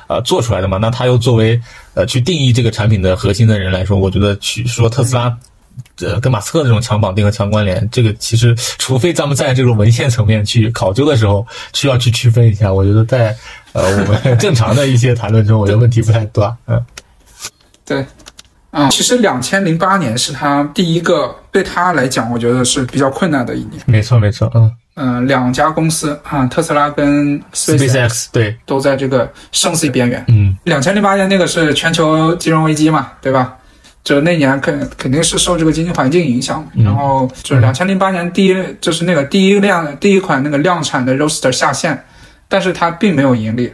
呃，做出来的嘛。那他又作为呃去定义这个产品的核心的人来说，我觉得去说特斯拉呃跟马斯克这种强绑定和强关联，这个其实除非咱们在这个文献层面去考究的时候，需要去区分一下。我觉得在呃我们正常的一些谈论中，我觉得问题不太大。嗯，对。啊，其实两千零八年是他第一个对他来讲，我觉得是比较困难的一年。没错，没错，嗯嗯，两家公司啊，特斯拉跟 SpaceX 对都在这个生死边缘。嗯，两千零八年那个是全球金融危机嘛，对吧？就那年肯肯定是受这个经济环境影响。然后就是两千零八年第一就是那个第一辆第一款那个量产的 Roadster 下线，但是它并没有盈利，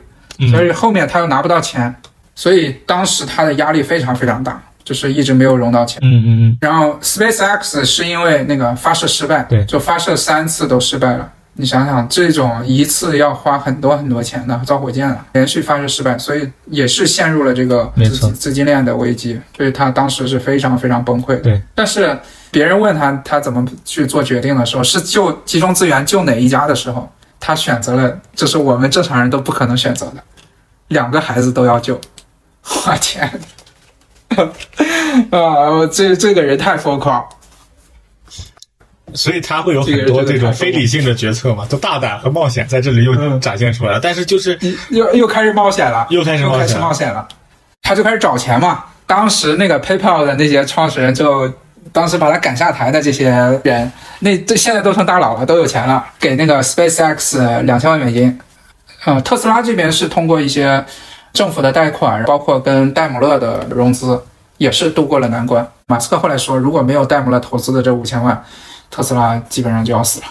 所以后面他又拿不到钱，所以当时他的压力非常非常大。就是一直没有融到钱，嗯嗯嗯，然后 SpaceX 是因为那个发射失败，对，就发射三次都失败了。你想想，这种一次要花很多很多钱的造火箭啊，连续发射失败，所以也是陷入了这个资资金链的危机，所以他当时是非常非常崩溃。对，但是别人问他他怎么去做决定的时候，是救集中资源救哪一家的时候，他选择了这是我们正常人都不可能选择的，两个孩子都要救。我天！啊，这这个人太疯狂，所以他会有很多这种非理性的决策嘛，都大胆和冒险在这里又展现出来了。但是就是又又开始冒险了，又开始开始冒险了，他就开始找钱嘛。当时那个 PayPal 的那些创始人就当时把他赶下台的这些人，那这现在都成大佬了，都有钱了，给那个 SpaceX 两千万美金。呃，特斯拉这边是通过一些。政府的贷款，包括跟戴姆勒的融资，也是度过了难关。马斯克后来说，如果没有戴姆勒投资的这五千万，特斯拉基本上就要死了。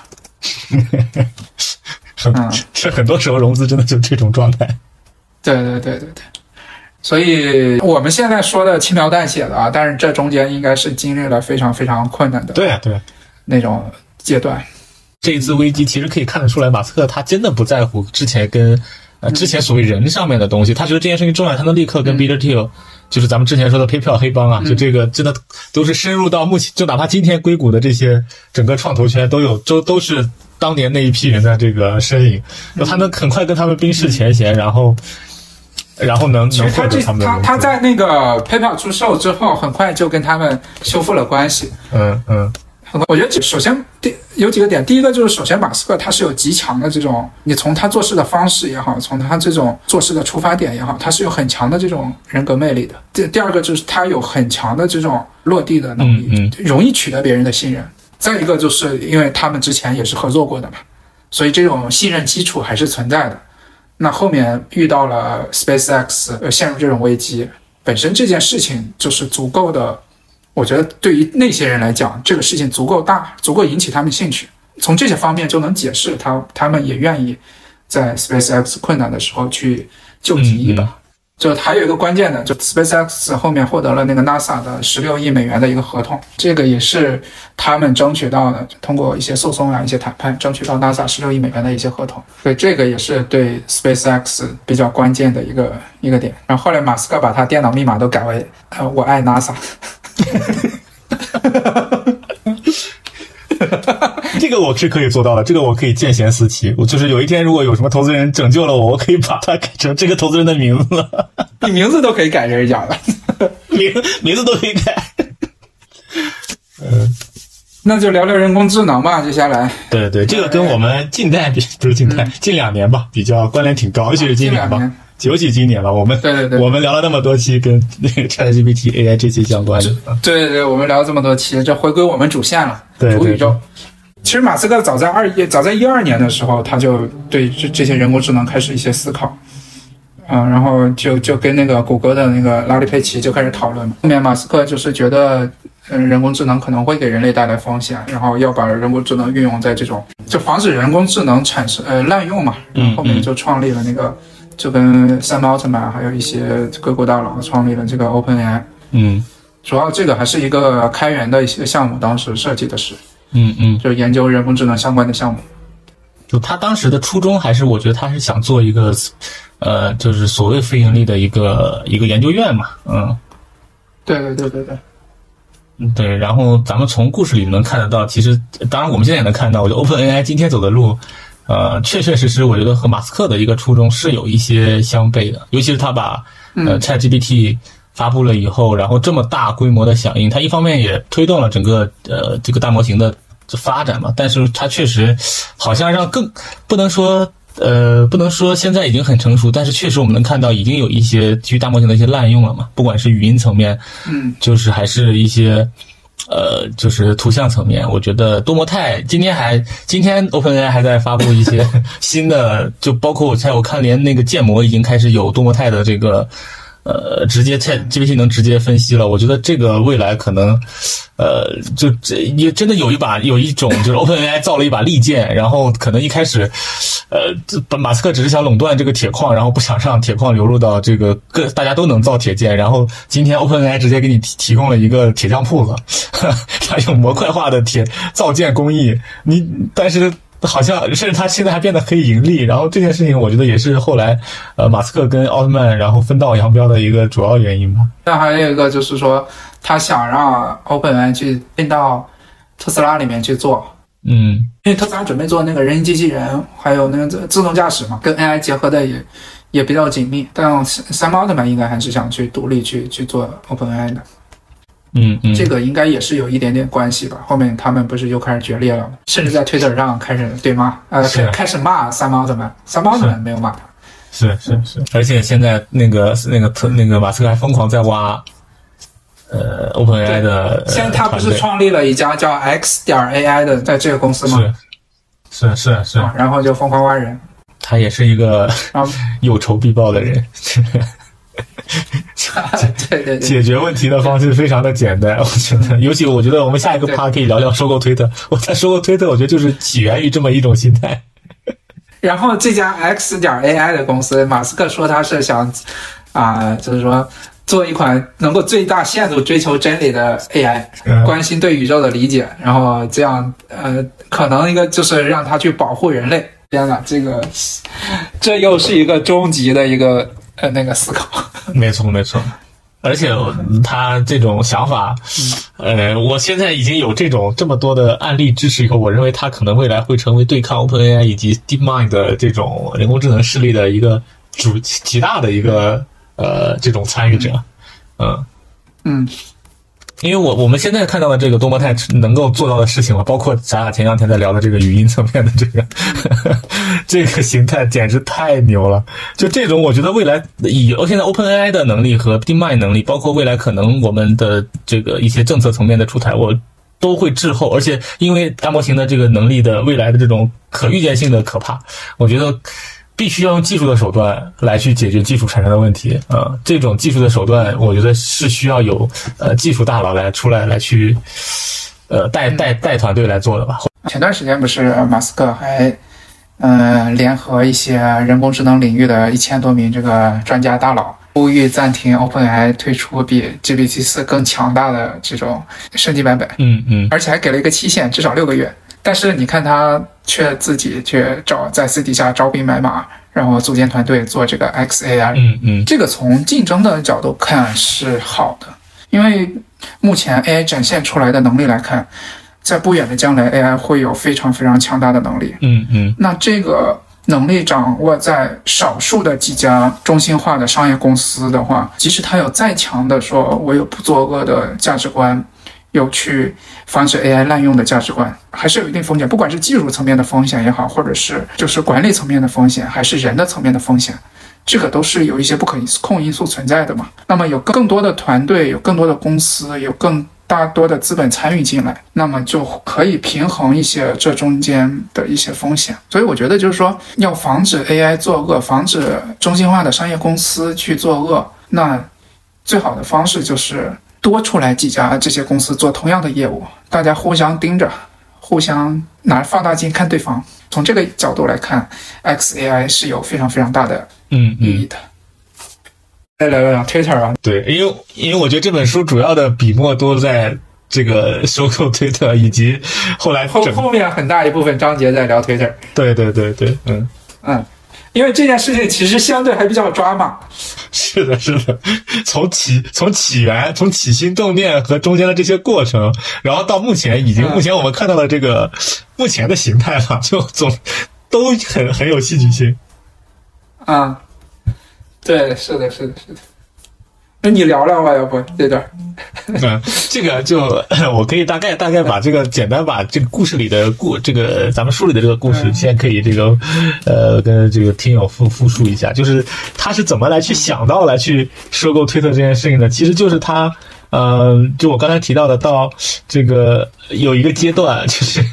很，这很多时候融资真的就这种状态。对对对对对，所以我们现在说的轻描淡写的啊，但是这中间应该是经历了非常非常困难的。对啊，对，那种阶段。这一次危机其实可以看得出来，马斯克他真的不在乎之前跟。呃，之前所谓人上面的东西，他觉得这件事情重要，他能立刻跟 Peter Thiel，就是咱们之前说的 PayPal 黑帮啊，就这个真的都是深入到目前，就哪怕今天硅谷的这些整个创投圈都有，都都是当年那一批人的这个身影，他能很快跟他们冰释前嫌，然后，然后能能获得他们。他他在那个 PayPal 出售之后，很快就跟他们修复了关系。嗯嗯。我觉得首先第有几个点，第一个就是首先马斯克他是有极强的这种，你从他做事的方式也好，从他这种做事的出发点也好，他是有很强的这种人格魅力的。第第二个就是他有很强的这种落地的能力，容易取得别人的信任。再一个就是因为他们之前也是合作过的嘛，所以这种信任基础还是存在的。那后面遇到了 SpaceX 呃陷入这种危机，本身这件事情就是足够的。我觉得对于那些人来讲，这个事情足够大，足够引起他们兴趣。从这些方面就能解释他，他们也愿意在 SpaceX 困难的时候去救急一把。就还有一个关键的，就 SpaceX 后面获得了那个 NASA 的十六亿美元的一个合同，这个也是他们争取到的，通过一些诉讼啊、一些谈判，争取到 NASA 十六亿美元的一些合同。所以这个也是对 SpaceX 比较关键的一个一个点。然后后来马斯克把他电脑密码都改为呃，我爱 NASA。哈哈哈哈哈这个我是可以做到的，这个我可以见贤思齐。我就是有一天如果有什么投资人拯救了我，我可以把它改成这个投资人的名字。你名字都可以改人家的，名名字都可以改。嗯，那就聊聊人工智能吧。接下来，对对，这个跟我们近代比，不是近代，近两年吧，比较关联挺高，尤其是今年吧。尤其今年吧，我们对对对，我们聊了那么多期跟那个 ChatGPT AI 这些相关的，对对对，我们聊了这么多期，这回归我们主线了，主宇宙。其实马斯克早在二一，早在一二年的时候，他就对这这些人工智能开始一些思考，嗯，然后就就跟那个谷歌的那个拉里佩奇就开始讨论。后面马斯克就是觉得，嗯，人工智能可能会给人类带来风险，然后要把人工智能运用在这种，就防止人工智能产生呃滥用嘛。然后后面就创立了那个。就跟三毛特曼还有一些硅谷大佬创立了这个 OpenAI，嗯，主要这个还是一个开源的一些项目，当时设计的是，嗯嗯，就研究人工智能相关的项目。就他当时的初衷还是，我觉得他是想做一个，呃，就是所谓非盈利的一个一个研究院嘛，嗯，对对对对对，嗯对。然后咱们从故事里能看得到，其实当然我们现在也能看到，我觉得 OpenAI 今天走的路。呃，确确实实，我觉得和马斯克的一个初衷是有一些相悖的，尤其是他把呃 ChatGPT 发布了以后，然后这么大规模的响应，它一方面也推动了整个呃这个大模型的发展嘛，但是它确实好像让更不能说呃不能说现在已经很成熟，但是确实我们能看到已经有一些基于大模型的一些滥用了嘛，不管是语音层面，嗯，就是还是一些。呃，就是图像层面，我觉得多模态今天还今天 OpenAI 还在发布一些新的，就包括我猜我看连那个建模已经开始有多模态的这个。呃，直接 Chat GPT 能直接分析了，我觉得这个未来可能，呃，就这也真的有一把有一种就是 OpenAI 造了一把利剑，然后可能一开始，呃，马马斯克只是想垄断这个铁矿，然后不想让铁矿流入到这个各大家都能造铁剑，然后今天 OpenAI 直接给你提提供了一个铁匠铺子，它有模块化的铁造剑工艺，你但是。好像甚至他现在还变得可以盈利，然后这件事情我觉得也是后来，呃，马斯克跟奥特曼然后分道扬镳的一个主要原因吧。那还有一个就是说，他想让 OpenAI 去进到特斯拉里面去做，嗯，因为特斯拉准备做那个人形机器人，还有那个自自动驾驶嘛，跟 AI 结合的也也比较紧密。但三奥特曼应该还是想去独立去去做 OpenAI 的。嗯嗯，这个应该也是有一点点关系吧。后面他们不是又开始决裂了，甚至在推特上开始对骂，呃，开始骂三毛特曼，三毛特曼没有骂他。是是是，而且现在那个那个特那个马斯克还疯狂在挖，呃，OpenAI 的。现在他不是创立了一家叫 X 点 AI 的，在这个公司吗？是是是是，然后就疯狂挖人。他也是一个 有仇必报的人。对对，解决问题的方式非常的简单，我觉得，尤其我觉得我们下一个趴可以聊聊收购推特。我在收购推特，我觉得就是起源于这么一种心态。然后这家 X 点 AI 的公司，马斯克说他是想啊，就是说做一款能够最大限度追求真理的 AI，关心对宇宙的理解，然后这样呃，可能一个就是让他去保护人类。天呐，这个这又是一个终极的一个。呃，那个思考，没错没错，而且他这种想法，呃，我现在已经有这种这么多的案例支持以后，我认为他可能未来会成为对抗 OpenAI 以及 DeepMind 的这种人工智能势力的一个主极大的一个呃这种参与者，嗯。嗯。因为我我们现在看到的这个多模态能够做到的事情嘛，包括咱俩前两天在聊的这个语音层面的这个 这个形态，简直太牛了。就这种，我觉得未来以现在 OpenAI 的能力和 DeepMind 能力，包括未来可能我们的这个一些政策层面的出台，我都会滞后。而且因为大模型的这个能力的未来的这种可预见性的可怕，我觉得。必须要用技术的手段来去解决技术产生的问题啊！这种技术的手段，我觉得是需要有呃技术大佬来出来来去呃带带带团队来做的吧。前段时间不是马斯克还嗯联合一些人工智能领域的一千多名这个专家大佬，呼吁暂停 OpenAI 推出比 GPT 四更强大的这种升级版本。嗯嗯，而且还给了一个期限，至少六个月。但是你看他却自己去找在私底下招兵买马，然后组建团队做这个 XAI。嗯嗯，这个从竞争的角度看是好的，因为目前 AI 展现出来的能力来看，在不远的将来 AI 会有非常非常强大的能力。嗯嗯，那这个能力掌握在少数的几家中心化的商业公司的话，即使他有再强的说我有不作恶的价值观。有去防止 AI 滥用的价值观，还是有一定风险。不管是技术层面的风险也好，或者是就是管理层面的风险，还是人的层面的风险，这个都是有一些不可控因素存在的嘛。那么有更多的团队，有更多的公司，有更大多的资本参与进来，那么就可以平衡一些这中间的一些风险。所以我觉得就是说，要防止 AI 作恶，防止中心化的商业公司去作恶，那最好的方式就是。多出来几家这些公司做同样的业务，大家互相盯着，互相拿放大镜看对方。从这个角度来看，XAI 是有非常非常大的嗯意义的。再聊聊 Twitter 啊，对，因为因为我觉得这本书主要的笔墨都在这个 收购 Twitter，以及后来后后面很大一部分章节在聊 Twitter。对对对对，嗯嗯。因为这件事情其实相对还比较抓嘛，是的，是的，从起从起源，从起心动念和中间的这些过程，然后到目前已经目前我们看到的这个目前的形态哈，就总都很很有戏剧性。啊，对，是的，是的，是的。那你聊聊吧，要不这段？嗯，这个就 我可以大概大概把这个简单把这个故事里的故这个咱们书里的这个故事先可以这个呃跟这个听友复复述一下，就是他是怎么来去想到来去收购推特这件事情的？其实就是他呃，就我刚才提到的，到这个有一个阶段，就是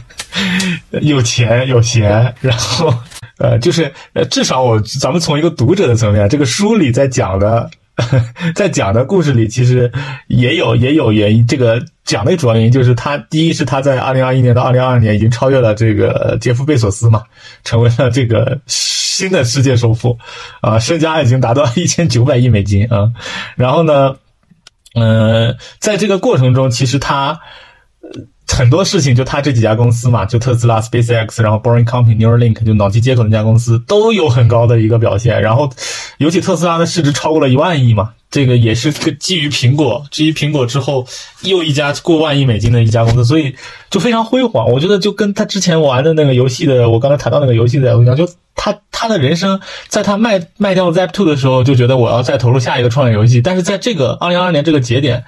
有钱有闲，然后呃，就是呃，至少我咱们从一个读者的层面，这个书里在讲的。在讲的故事里，其实也有也有原因。这个讲的主要原因就是他第一是他在二零二一年到二零二二年已经超越了这个杰夫贝索斯嘛，成为了这个新的世界首富，啊，身家已经达到一千九百亿美金啊。然后呢，嗯，在这个过程中，其实他。很多事情就他这几家公司嘛，就特斯拉、SpaceX，然后 Boring Company、Neuralink，就脑机接口那家公司都有很高的一个表现。然后，尤其特斯拉的市值超过了一万亿嘛，这个也是个基于苹果，基于苹果之后又一家过万亿美金的一家公司，所以就非常辉煌。我觉得就跟他之前玩的那个游戏的，我刚才谈到那个游戏的一样，就他他的人生，在他卖卖掉 Zap Two 的时候，就觉得我要再投入下一个创业游戏，但是在这个二零二二年这个节点，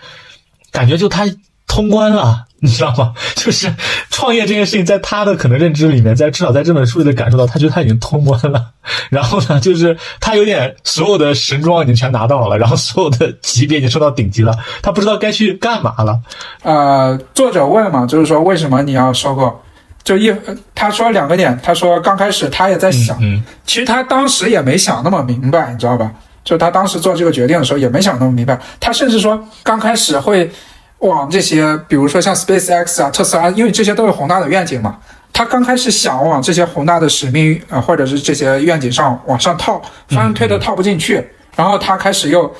感觉就他通关了。你知道吗？就是创业这件事情，在他的可能认知里面，在至少在这本书里的感受到，他觉得他已经通关了。然后呢，就是他有点所有的神装已经全拿到了，然后所有的级别已经升到顶级了，他不知道该去干嘛了。呃，作者问嘛，就是说为什么你要收购？就一他说两个点，他说刚开始他也在想，其实他当时也没想那么明白，你知道吧？就他当时做这个决定的时候也没想那么明白，他甚至说刚开始会。往这些，比如说像 SpaceX 啊、特斯拉，因为这些都有宏大的愿景嘛。他刚开始想往这些宏大的使命啊，或者是这些愿景上往上套，发现推的套不进去。然后他开始又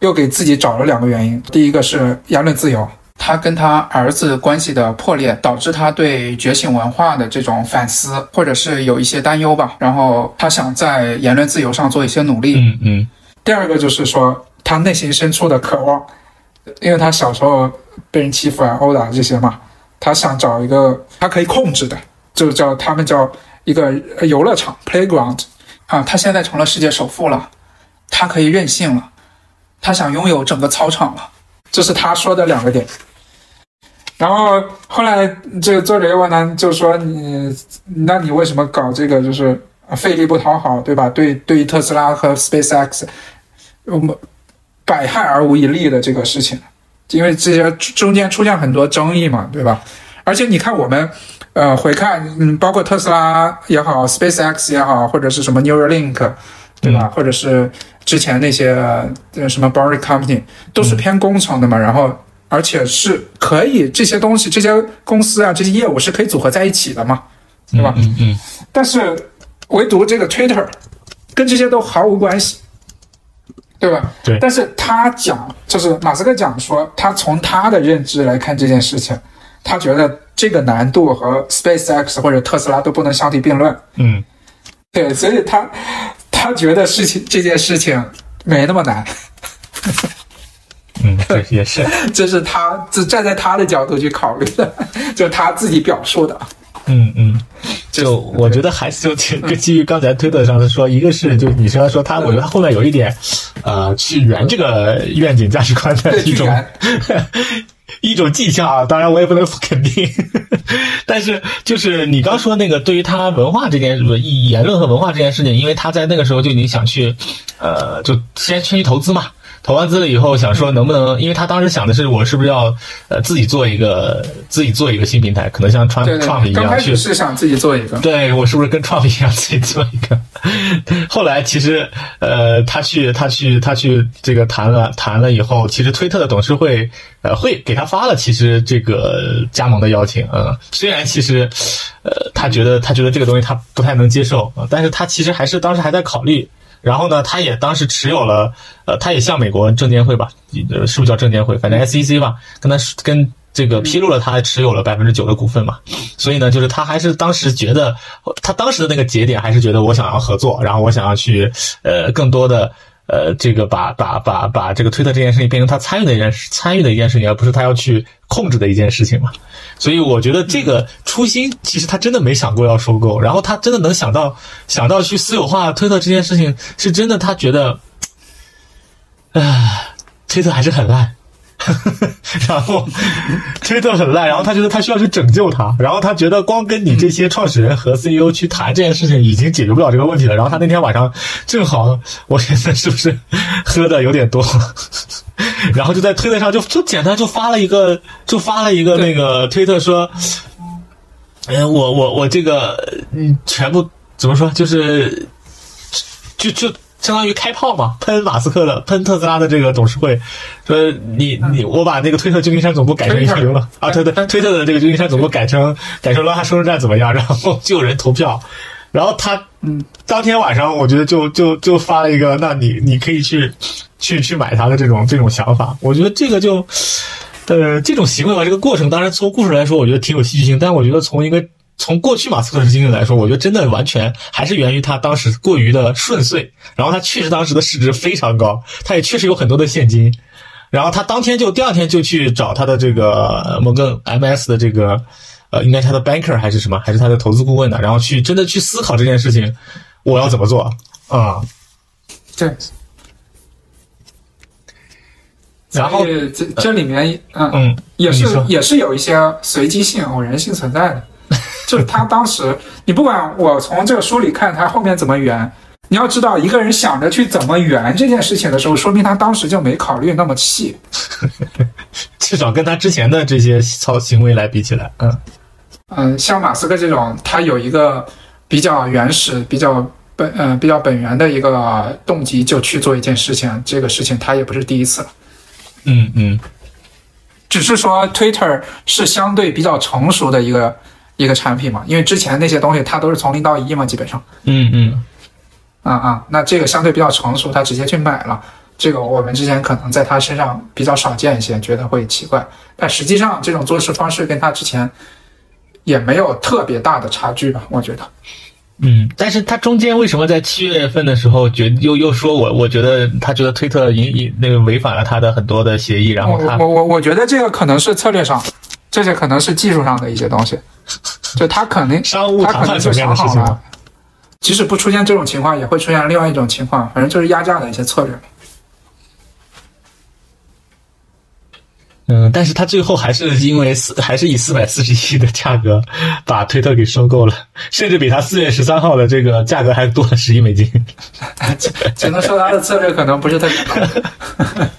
又给自己找了两个原因：第一个是言论自由，他跟他儿子关系的破裂，导致他对觉醒文化的这种反思，或者是有一些担忧吧。然后他想在言论自由上做一些努力。嗯嗯。第二个就是说，他内心深处的渴望，因为他小时候。被人欺负啊、殴打这些嘛，他想找一个他可以控制的，就叫他们叫一个游乐场 （playground） 啊。他现在成了世界首富了，他可以任性了，他想拥有整个操场了，这是他说的两个点。然后后来这个作者又问他，就说你，那你为什么搞这个？就是费力不讨好，对吧？对，对于特斯拉和 SpaceX，我们百害而无一利的这个事情。因为这些中间出现很多争议嘛，对吧？而且你看我们，呃，回看，嗯，包括特斯拉也好，SpaceX 也好，或者是什么 Neuralink，对吧？或者是之前那些呃什么 Boring Company，都是偏工程的嘛。然后，而且是可以这些东西、这些公司啊、这些业务是可以组合在一起的嘛，对吧？嗯嗯。但是唯独这个 Twitter，跟这些都毫无关系。对吧？对。但是他讲，就是马斯克讲说，他从他的认知来看这件事情，他觉得这个难度和 SpaceX 或者特斯拉都不能相提并论。嗯，对，所以他他觉得事情这件事情没那么难。嗯，对，也是，这是他这站在他的角度去考虑的，就是他自己表述的。嗯嗯，就我觉得还是就跟基于刚才推特上的说，一个是 就你说说他，我觉得他后面有一点，呃，去圆这个愿景价值观的一种 一种迹象啊。当然我也不能肯定，但是就是你刚说那个对于他文化这件言论和文化这件事情，因为他在那个时候就已经想去，呃，就先先去投资嘛。投完资了以后，想说能不能，因为他当时想的是，我是不是要呃自己做一个自己做一个新平台，可能像创创一样去。是想自己做一个。对我是不是跟创一样自己做一个？后来其实呃，他去他去他去这个谈了谈了以后，其实推特的董事会呃会给他发了其实这个加盟的邀请啊。虽然其实呃他觉得他觉得这个东西他不太能接受啊，但是他其实还是当时还在考虑。然后呢，他也当时持有了，呃，他也向美国证监会吧，呃，是不是叫证监会？反正 SEC 吧，跟他跟这个披露了他持有了百分之九的股份嘛。所以呢，就是他还是当时觉得，他当时的那个节点还是觉得我想要合作，然后我想要去，呃，更多的。呃，这个把把把把这个推特这件事情变成他参与的一件事，参与的一件事情，而不是他要去控制的一件事情嘛。所以我觉得这个初心，其实他真的没想过要收购，然后他真的能想到想到去私有化推特这件事情，是真的他觉得，唉，推特还是很烂。然后推特很烂，然后他觉得他需要去拯救他，然后他觉得光跟你这些创始人和 CEO 去谈这件事情已经解决不了这个问题了。然后他那天晚上正好，我现在是不是喝的有点多，然后就在推特上就就简单就发了一个就发了一个那个推特说，嗯，我我我这个嗯全部怎么说就是就就。相当于开炮嘛，喷马斯克的，喷特斯拉的这个董事会，说你你我把那个推特旧金山总部改成一个流浪啊，对对，推特的这个旧金山总部改成改成罗哈收容站怎么样？然后 就有人投票，然后他嗯，当天晚上我觉得就就就发了一个，那你你可以去去去买他的这种这种想法，我觉得这个就呃这种行为吧，这个过程当然从故事来说，我觉得挺有戏剧性，但我觉得从一个。从过去马斯克的经历来说，我觉得真的完全还是源于他当时过于的顺遂，然后他确实当时的市值非常高，他也确实有很多的现金，然后他当天就第二天就去找他的这个摩根 MS 的这个呃，应该是他的 banker 还是什么，还是他的投资顾问的，然后去真的去思考这件事情，我要怎么做啊？对。然后这这里面嗯嗯也是也是有一些随机性、偶然性存在的。就是他当时，你不管我从这个书里看他后面怎么圆，你要知道一个人想着去怎么圆这件事情的时候，说明他当时就没考虑那么细。至少跟他之前的这些操行为来比起来，嗯嗯，像马斯克这种，他有一个比较原始、比较本嗯比较本源的一个动机，就去做一件事情，这个事情他也不是第一次了。嗯嗯，只是说 Twitter 是相对比较成熟的一个。一个产品嘛，因为之前那些东西它都是从零到一嘛，基本上。嗯嗯，啊啊，那这个相对比较成熟，他直接去买了。这个我们之前可能在他身上比较少见一些，觉得会奇怪。但实际上，这种做事方式跟他之前也没有特别大的差距吧？我觉得。嗯，但是他中间为什么在七月份的时候觉又又说我我觉得他觉得推特引引那个违反了他的很多的协议，然后他我我我觉得这个可能是策略上，这些可能是技术上的一些东西。就他肯定，商务谈判就想好了，即使不出现这种情况，也会出现另外一种情况，反正就是压价的一些策略。嗯，但是他最后还是因为四，还是以四百四十亿的价格把推特给收购了，甚至比他四月十三号的这个价格还多了十亿美金。只能说他的策略可能不是特别。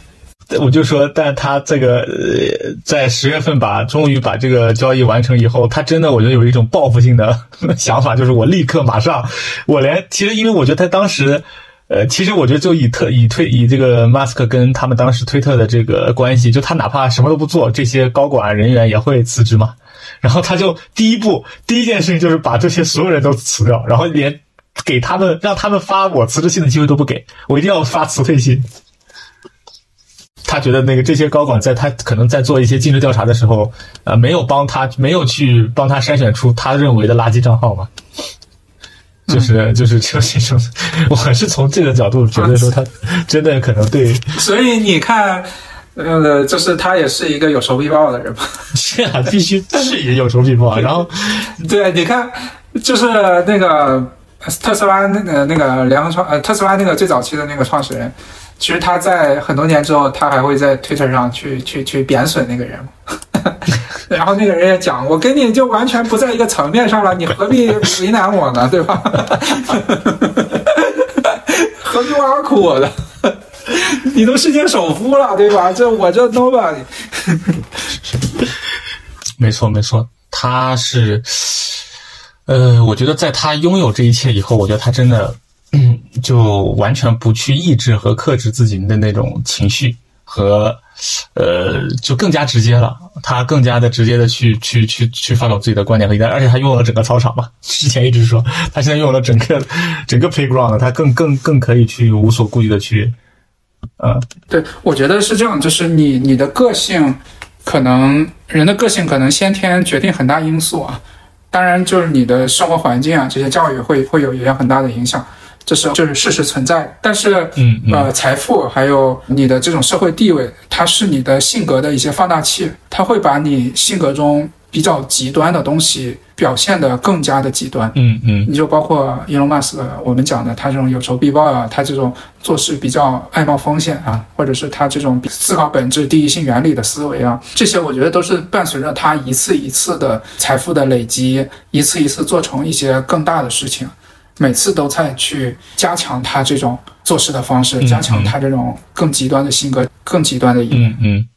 我就说，但他这个呃，在十月份把终于把这个交易完成以后，他真的我觉得有一种报复性的 想法，就是我立刻马上，我连其实因为我觉得他当时，呃，其实我觉得就以特以推以这个马斯克跟他们当时推特的这个关系，就他哪怕什么都不做，这些高管人员也会辞职嘛。然后他就第一步第一件事情就是把这些所有人都辞掉，然后连给他们让他们发我辞职信的机会都不给我，一定要发辞退信。他觉得那个这些高管在他可能在做一些尽职调查的时候，呃，没有帮他，没有去帮他筛选出他认为的垃圾账号嘛？就是就是就是种，我是从这个角度觉得说他真的可能对。所以你看，呃，就是他也是一个有仇必报的人嘛。是啊，必须是有仇必报。然后，对，你看，就是那个特斯拉那个那个联合创呃特斯拉那个最早期的那个创始人。其实他在很多年之后，他还会在 Twitter 上去去去贬损那个人，然后那个人也讲，我跟你就完全不在一个层面上了，你何必为难我呢？对吧？何必挖苦我呢？你都世界首富了，对吧？这我这 nobody。没错，没错，他是，呃，我觉得在他拥有这一切以后，我觉得他真的。嗯，就完全不去抑制和克制自己的那种情绪和，呃，就更加直接了。他更加的直接的去去去去发表自己的观点和意见，而且他拥有了整个操场嘛。之前一直说，他现在拥有了整个整个 playground，他更更更可以去无所顾忌的去，呃，对，我觉得是这样，就是你你的个性，可能人的个性可能先天决定很大因素啊。当然，就是你的生活环境啊，这些教育会会有一些很大的影响。这是就是事实存在，但是，嗯呃，财富还有你的这种社会地位，它是你的性格的一些放大器，它会把你性格中比较极端的东西表现的更加的极端。嗯嗯，你就包括 Elon Musk，我们讲的他这种有仇必报啊，他这种做事比较爱冒风险啊，或者是他这种思考本质第一性原理的思维啊，这些我觉得都是伴随着他一次一次的财富的累积，一次一次做成一些更大的事情，每次都在去加强他这种做事的方式，加强他这种更极端的性格，更极端的一面。嗯嗯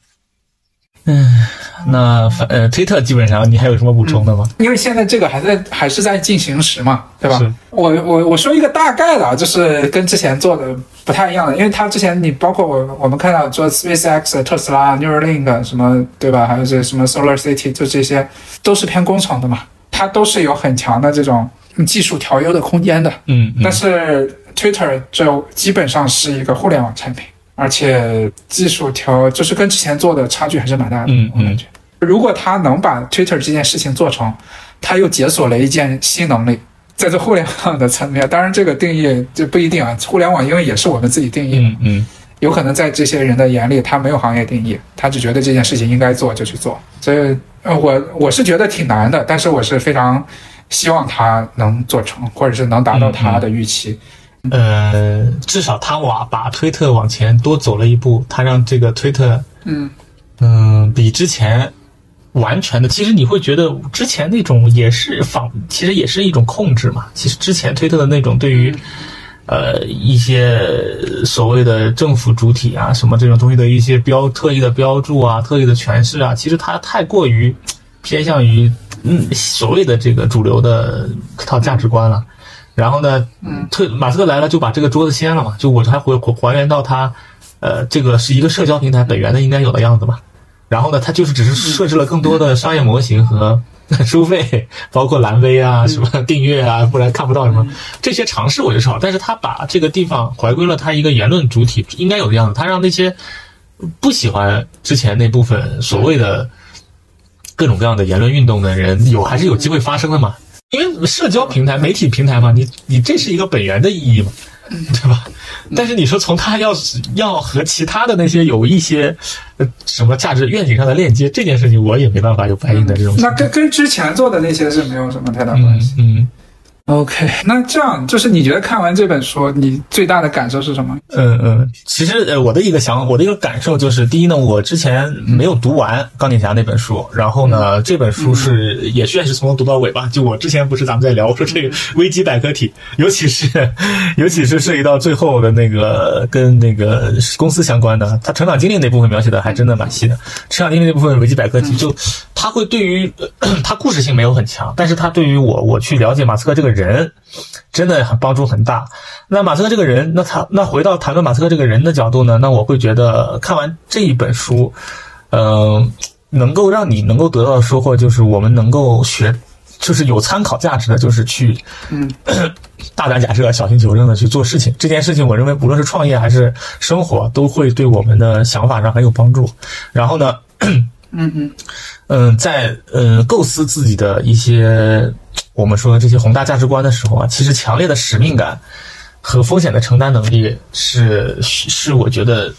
嗯。那呃，推特基本上你还有什么补充的吗？因为现在这个还在还是在进行时嘛，对吧？我我我说一个大概的，就是跟之前做的不太一样的，因为他之前你包括我我们看到做 SpaceX、特斯拉、Neuralink 什么，对吧？还有这什么 Solar City，就这些都是偏工程的嘛，它都是有很强的这种技术调优的空间的。嗯，但是 Twitter 就基本上是一个互联网产品。而且技术调就是跟之前做的差距还是蛮大的，嗯，我感觉，如果他能把 Twitter 这件事情做成，他又解锁了一件新能力，在这互联网的层面，当然这个定义就不一定啊。互联网因为也是我们自己定义的，嗯，有可能在这些人的眼里，他没有行业定义，他只觉得这件事情应该做就去做。所以，呃，我我是觉得挺难的，但是我是非常希望他能做成，或者是能达到他的预期。呃，至少他往把推特往前多走了一步，他让这个推特，嗯嗯，比之前完全的，其实你会觉得之前那种也是仿，其实也是一种控制嘛。其实之前推特的那种对于呃一些所谓的政府主体啊什么这种东西的一些标特意的标注啊、特意的诠释啊，其实它太过于偏向于嗯所谓的这个主流的套价值观了。然后呢，嗯，特马斯克来了就把这个桌子掀了嘛，就我还回还原到他，呃，这个是一个社交平台本源的应该有的样子嘛。然后呢，他就是只是设置了更多的商业模型和 收费，包括蓝 V 啊、什么订阅啊，不然看不到什么这些尝试我就少。但是他把这个地方回归了他一个言论主体应该有的样子，他让那些不喜欢之前那部分所谓的各种各样的言论运动的人有还是有机会发生的嘛。因为社交平台、媒体平台嘛，你你这是一个本源的意义嘛，对吧？但是你说从他要要和其他的那些有一些呃什么价值愿景上的链接，这件事情我也没办法有反应的这种。那跟跟之前做的那些是没有什么太大关系。嗯。OK，那这样就是你觉得看完这本书，你最大的感受是什么？嗯嗯，其实呃，我的一个想，我的一个感受就是，第一呢，我之前没有读完《钢铁侠》那本书，然后呢，这本书是也算是从头读到尾吧。就我之前不是咱们在聊，我说这个危机百科体，尤其是 尤其是涉及到最后的那个跟那个公司相关的，他成长经历那部分描写的还真的蛮细的。成长经历那部分危机百科体，就他会对于 他故事性没有很强，但是他对于我我去了解马斯克这个人。真的很帮助很大。那马斯克这个人，那他那回到谈论马斯克这个人的角度呢？那我会觉得看完这一本书，嗯，能够让你能够得到的收获就是我们能够学，就是有参考价值的，就是去嗯 大胆假设、小心求证的去做事情。这件事情，我认为不论是创业还是生活，都会对我们的想法上很有帮助。然后呢，嗯嗯嗯，在嗯构思自己的一些。我们说这些宏大价值观的时候啊，其实强烈的使命感和风险的承担能力是是我觉得，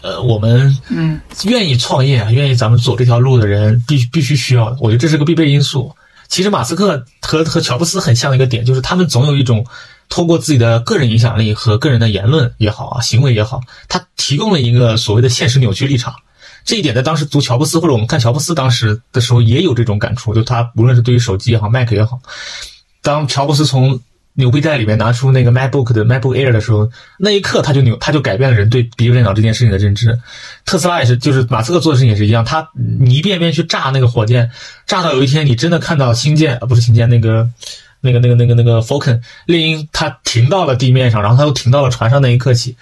呃，我们嗯愿意创业啊，愿意咱们走这条路的人必必须需要的。我觉得这是个必备因素。其实马斯克和和乔布斯很像的一个点，就是他们总有一种通过自己的个人影响力和个人的言论也好啊，行为也好，他提供了一个所谓的现实扭曲立场。这一点在当时读乔布斯或者我们看乔布斯当时的时候也有这种感触，就他无论是对于手机也好，Mac 也好，当乔布斯从牛皮袋里面拿出那个 MacBook 的 MacBook Air 的时候，那一刻他就扭，他就改变了人对笔记本电脑这件事情的认知。特斯拉也是，就是马斯克做的事情也是一样，他你一遍遍去炸那个火箭，炸到有一天你真的看到星舰啊，不是星舰，那个那个那个那个那个 Falcon 猎鹰，它停到了地面上，然后它又停到了船上那一刻起。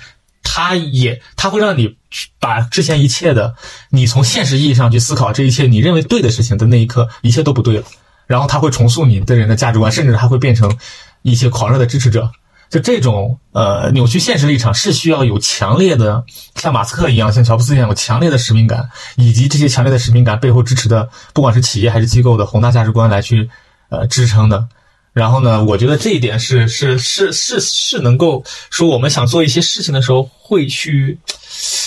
它也，它会让你把之前一切的，你从现实意义上去思考这一切你认为对的事情的那一刻，一切都不对了。然后它会重塑你的人的价值观，甚至还会变成一些狂热的支持者。就这种呃扭曲现实立场，是需要有强烈的，像马斯克一样，像乔布斯一样有强烈的使命感，以及这些强烈的使命感背后支持的，不管是企业还是机构的宏大价值观来去呃支撑的。然后呢，我觉得这一点是是是是是能够说，我们想做一些事情的时候，会去，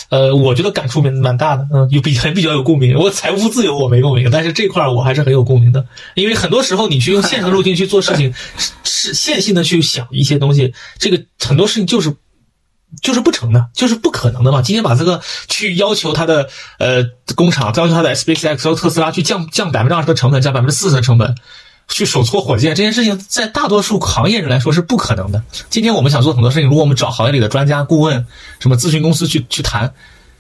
呃，我觉得感触蛮蛮大的，嗯，有比还比较有共鸣。我财务自由我没共鸣，但是这块我还是很有共鸣的，因为很多时候你去用线程路径去做事情，是线性的去想一些东西，这个很多事情就是就是不成的，就是不可能的嘛。今天把这个去要求他的呃工厂，要求他的 SpaceX 和特斯拉去降降百分之二十的成本，降百分之四十的成本。去手搓火箭这件事情，在大多数行业人来说是不可能的。今天我们想做很多事情，如果我们找行业里的专家、顾问、什么咨询公司去去谈，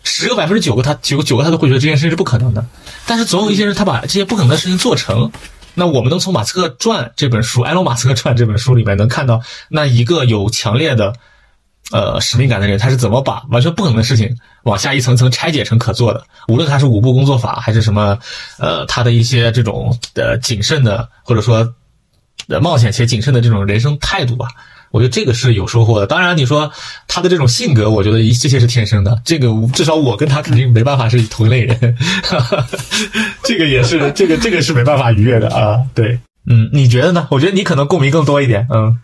十个百分之九个他九个九个他都会觉得这件事情是不可能的。但是总有一些人他把这些不可能的事情做成。那我们能从《马斯克传》这本书，《埃隆·马斯克传》这本书里面能看到，那一个有强烈的。呃，使命感的人，他是怎么把完全不可能的事情往下一层层拆解成可做的？无论他是五步工作法，还是什么，呃，他的一些这种呃谨慎的，或者说呃冒险且谨慎的这种人生态度吧，我觉得这个是有收获的。当然，你说他的这种性格，我觉得这些是天生的。这个至少我跟他肯定没办法是同一类人，这个也是这个这个是没办法逾越的啊。对，嗯，你觉得呢？我觉得你可能共鸣更多一点，嗯。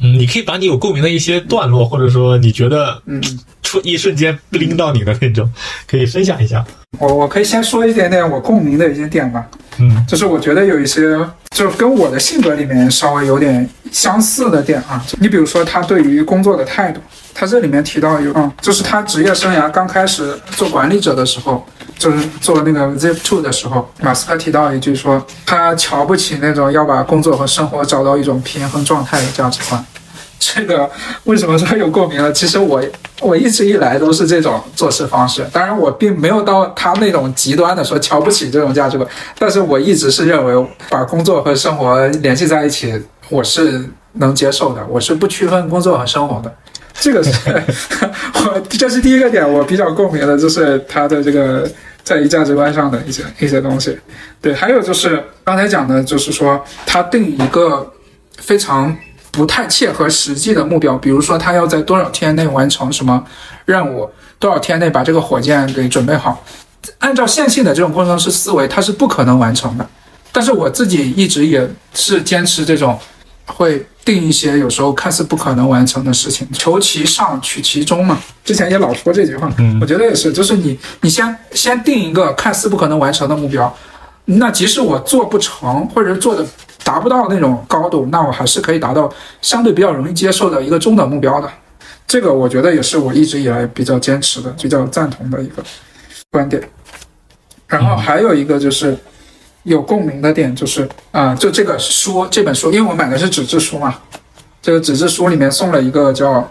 嗯，你可以把你有共鸣的一些段落，或者说你觉得嗯，出一瞬间拎到你的那种，可以分享一下。我我可以先说一点点我共鸣的一些点吧。嗯，就是我觉得有一些就是跟我的性格里面稍微有点相似的点啊。你比如说他对于工作的态度，他这里面提到有，嗯，就是他职业生涯刚开始做管理者的时候。就是做那个 Zip Two 的时候，马斯克提到一句说，他瞧不起那种要把工作和生活找到一种平衡状态的价值观。这个为什么说有共鸣呢？其实我我一直以来都是这种做事方式，当然我并没有到他那种极端的说瞧不起这种价值观，但是我一直是认为把工作和生活联系在一起，我是能接受的，我是不区分工作和生活的。这个是我 这是第一个点，我比较共鸣的，就是他的这个。在于价值观上的一些一些东西，对，还有就是刚才讲的，就是说他定一个非常不太切合实际的目标，比如说他要在多少天内完成什么任务，多少天内把这个火箭给准备好，按照线性的这种工程师思维，他是不可能完成的。但是我自己一直也是坚持这种会。定一些有时候看似不可能完成的事情，求其上取其中嘛。之前也老说这句话，我觉得也是，就是你你先先定一个看似不可能完成的目标，那即使我做不成，或者做的达不到那种高度，那我还是可以达到相对比较容易接受的一个中等目标的。这个我觉得也是我一直以来比较坚持的、比较赞同的一个观点。然后还有一个就是。有共鸣的点就是啊，就这个书这本书，因为我买的是纸质书嘛，这个纸质书里面送了一个叫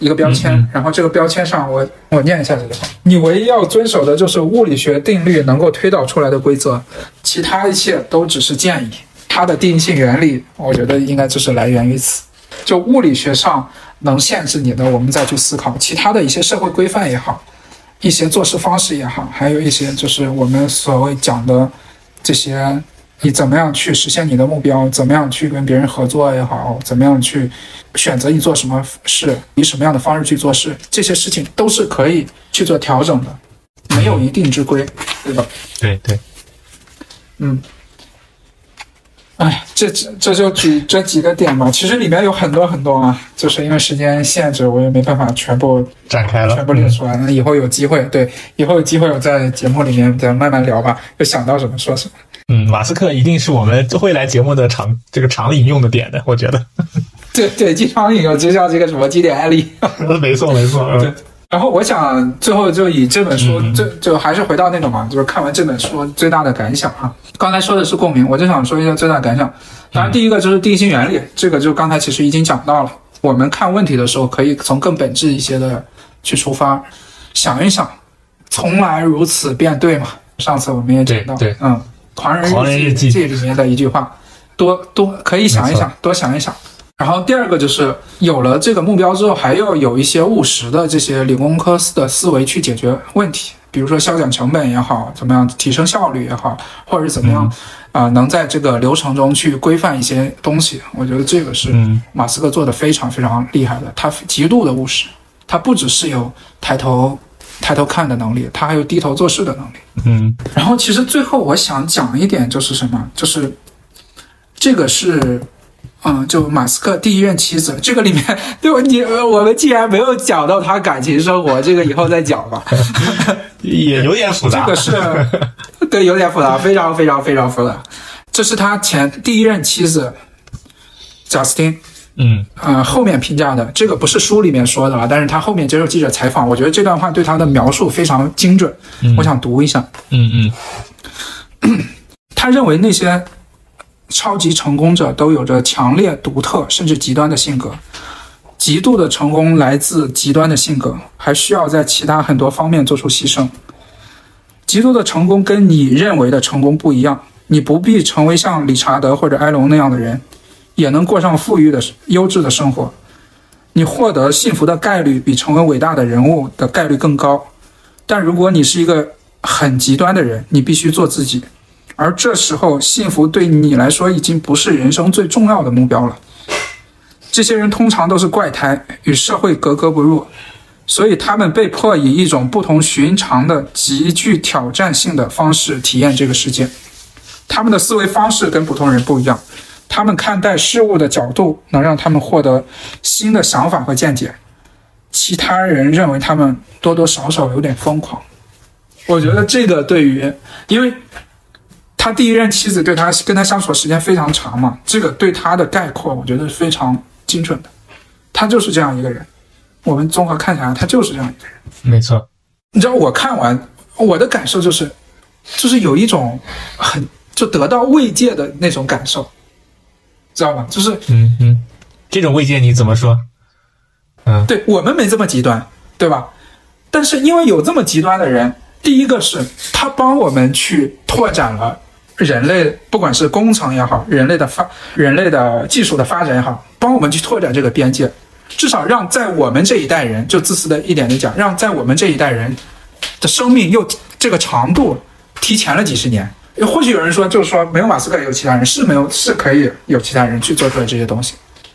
一个标签，然后这个标签上我我念一下这个话：你唯一要遵守的就是物理学定律能够推导出来的规则，其他一切都只是建议。它的定性原理，我觉得应该就是来源于此。就物理学上能限制你的，我们再去思考其他的一些社会规范也好，一些做事方式也好，还有一些就是我们所谓讲的。这些，你怎么样去实现你的目标？怎么样去跟别人合作也好？怎么样去选择你做什么事？以什么样的方式去做事？这些事情都是可以去做调整的，没有一定之规，对吧？对对，嗯。哎，这这这就举这几个点吧。其实里面有很多很多啊，就是因为时间限制，我也没办法全部展开了，全部列出来。那以后有机会，对，以后有机会我在节目里面再慢慢聊吧。就想到什么说什么。嗯，马斯克一定是我们会来节目的常这个常引用的点的，我觉得。对对，经常引用，就像这个什么经典案例。没 错没错。对。然后我想最后就以这本书，就就还是回到那种嘛，就是看完这本书最大的感想哈。刚才说的是共鸣，我就想说一下最大感想。当然，第一个就是定性原理，这个就刚才其实已经讲到了。我们看问题的时候，可以从更本质一些的去出发，想一想，从来如此便对嘛。上次我们也讲到，对，嗯，《狂人日记》里面的一句话，多多可以想一想，多想一想。然后第二个就是有了这个目标之后，还要有一些务实的这些理工科的思维去解决问题，比如说削减成本也好，怎么样提升效率也好，或者是怎么样啊，能在这个流程中去规范一些东西。我觉得这个是马斯克做的非常非常厉害的，他极度的务实，他不只是有抬头抬头看的能力，他还有低头做事的能力。嗯，然后其实最后我想讲一点就是什么，就是这个是。嗯，就马斯克第一任妻子，这个里面，对你我们既然没有讲到他感情生活，这个以后再讲吧。也有点复杂。这个是，对，有点复杂，非常非常非常复杂。这是他前第一任妻子，贾斯汀。嗯，呃，后面评价的这个不是书里面说的啊，但是他后面接受记者采访，我觉得这段话对他的描述非常精准。我想读一下。嗯嗯，他认为那些。超级成功者都有着强烈、独特甚至极端的性格。极度的成功来自极端的性格，还需要在其他很多方面做出牺牲。极度的成功跟你认为的成功不一样。你不必成为像理查德或者埃隆那样的人，也能过上富裕的、优质的生活。你获得幸福的概率比成为伟大的人物的概率更高。但如果你是一个很极端的人，你必须做自己。而这时候，幸福对你来说已经不是人生最重要的目标了。这些人通常都是怪胎，与社会格格不入，所以他们被迫以一种不同寻常的、极具挑战性的方式体验这个世界。他们的思维方式跟普通人不一样，他们看待事物的角度能让他们获得新的想法和见解。其他人认为他们多多少少有点疯狂。我觉得这个对于，因为。他第一任妻子对他跟他相处的时间非常长嘛，这个对他的概括我觉得是非常精准的，他就是这样一个人。我们综合看起来，他就是这样一个人。没错，你知道我看完我的感受就是，就是有一种很就得到慰藉的那种感受，知道吗？就是嗯嗯，这种慰藉你怎么说？嗯，对我们没这么极端，对吧？但是因为有这么极端的人，第一个是他帮我们去拓展了。人类不管是工程也好，人类的发，人类的技术的发展也好，帮我们去拓展这个边界，至少让在我们这一代人，就自私的一点的讲，让在我们这一代人的生命又这个长度提前了几十年。或许有人说，就是说没有马斯克，有其他人是没有是可以有其他人去做出来这些东西，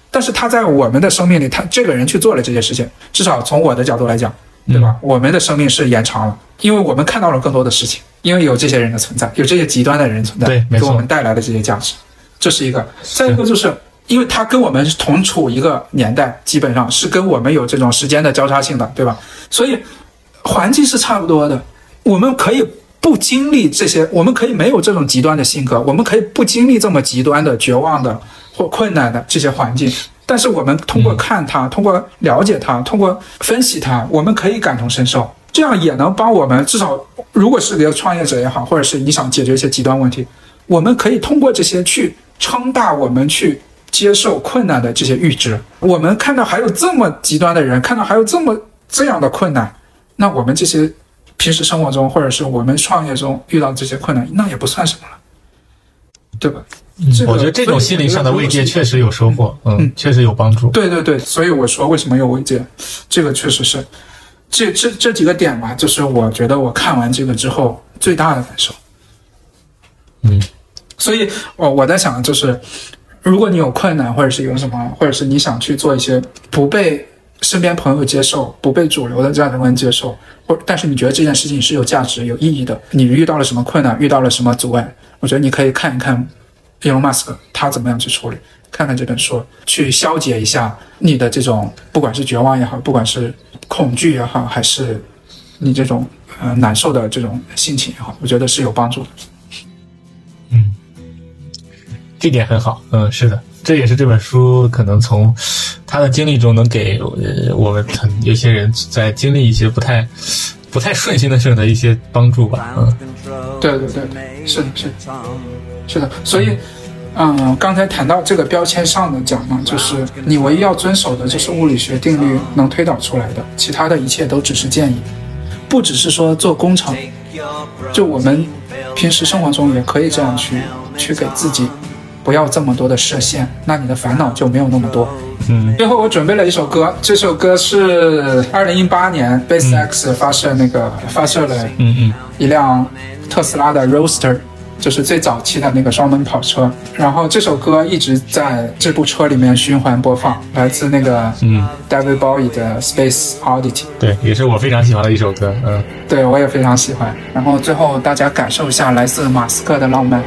但是他在我们的生命里，他这个人去做了这些事情，至少从我的角度来讲，对吧？我们的生命是延长了，因为我们看到了更多的事情。因为有这些人的存在，有这些极端的人存在，对，给我们带来的这些价值，这是一个。再一个就是，因为他跟我们同处一个年代，基本上是跟我们有这种时间的交叉性的，对吧？所以环境是差不多的。我们可以不经历这些，我们可以没有这种极端的性格，我们可以不经历这么极端的绝望的或困难的这些环境。但是我们通过看他，通过了解他，通过分析他，我们可以感同身受。这样也能帮我们，至少如果是个创业者也好，或者是你想解决一些极端问题，我们可以通过这些去撑大我们去接受困难的这些阈值。我们看到还有这么极端的人，看到还有这么这样的困难，那我们这些平时生活中或者是我们创业中遇到这些困难，那也不算什么了，对吧？我觉得这种心灵上的慰藉确实有收获，嗯，确实有帮助。对对对，所以我说为什么有慰藉，这个确实是。这这这几个点吧，就是我觉得我看完这个之后最大的感受。嗯，所以，我我在想，就是如果你有困难，或者是有什么，或者是你想去做一些不被身边朋友接受、不被主流的价值观接受，或但是你觉得这件事情是有价值、有意义的，你遇到了什么困难，遇到了什么阻碍，我觉得你可以看一看 Elon Musk 他怎么样去处理，看看这本书，去消解一下你的这种不管是绝望也好，不管是。恐惧也好，还是你这种呃难受的这种心情也好，我觉得是有帮助的。嗯，这点很好。嗯，是的，这也是这本书可能从他的经历中能给我们很有些人在经历一些不太不太顺心的事的一些帮助吧。嗯，对对对，是的，是的，是的，所以。嗯，刚才谈到这个标签上的讲呢，就是你唯一要遵守的就是物理学定律能推导出来的，其他的一切都只是建议。不只是说做工程，就我们平时生活中也可以这样去去给自己不要这么多的设限，那你的烦恼就没有那么多。嗯。最后我准备了一首歌，这首歌是二零一八年 SpaceX 发射那个发射了嗯嗯一辆特斯拉的 Roadster。就是最早期的那个双门跑车，然后这首歌一直在这部车里面循环播放，来自那个嗯，David Bowie 的 Space Oddity，对，也是我非常喜欢的一首歌，嗯，对我也非常喜欢。然后最后大家感受一下来自马斯克的浪漫。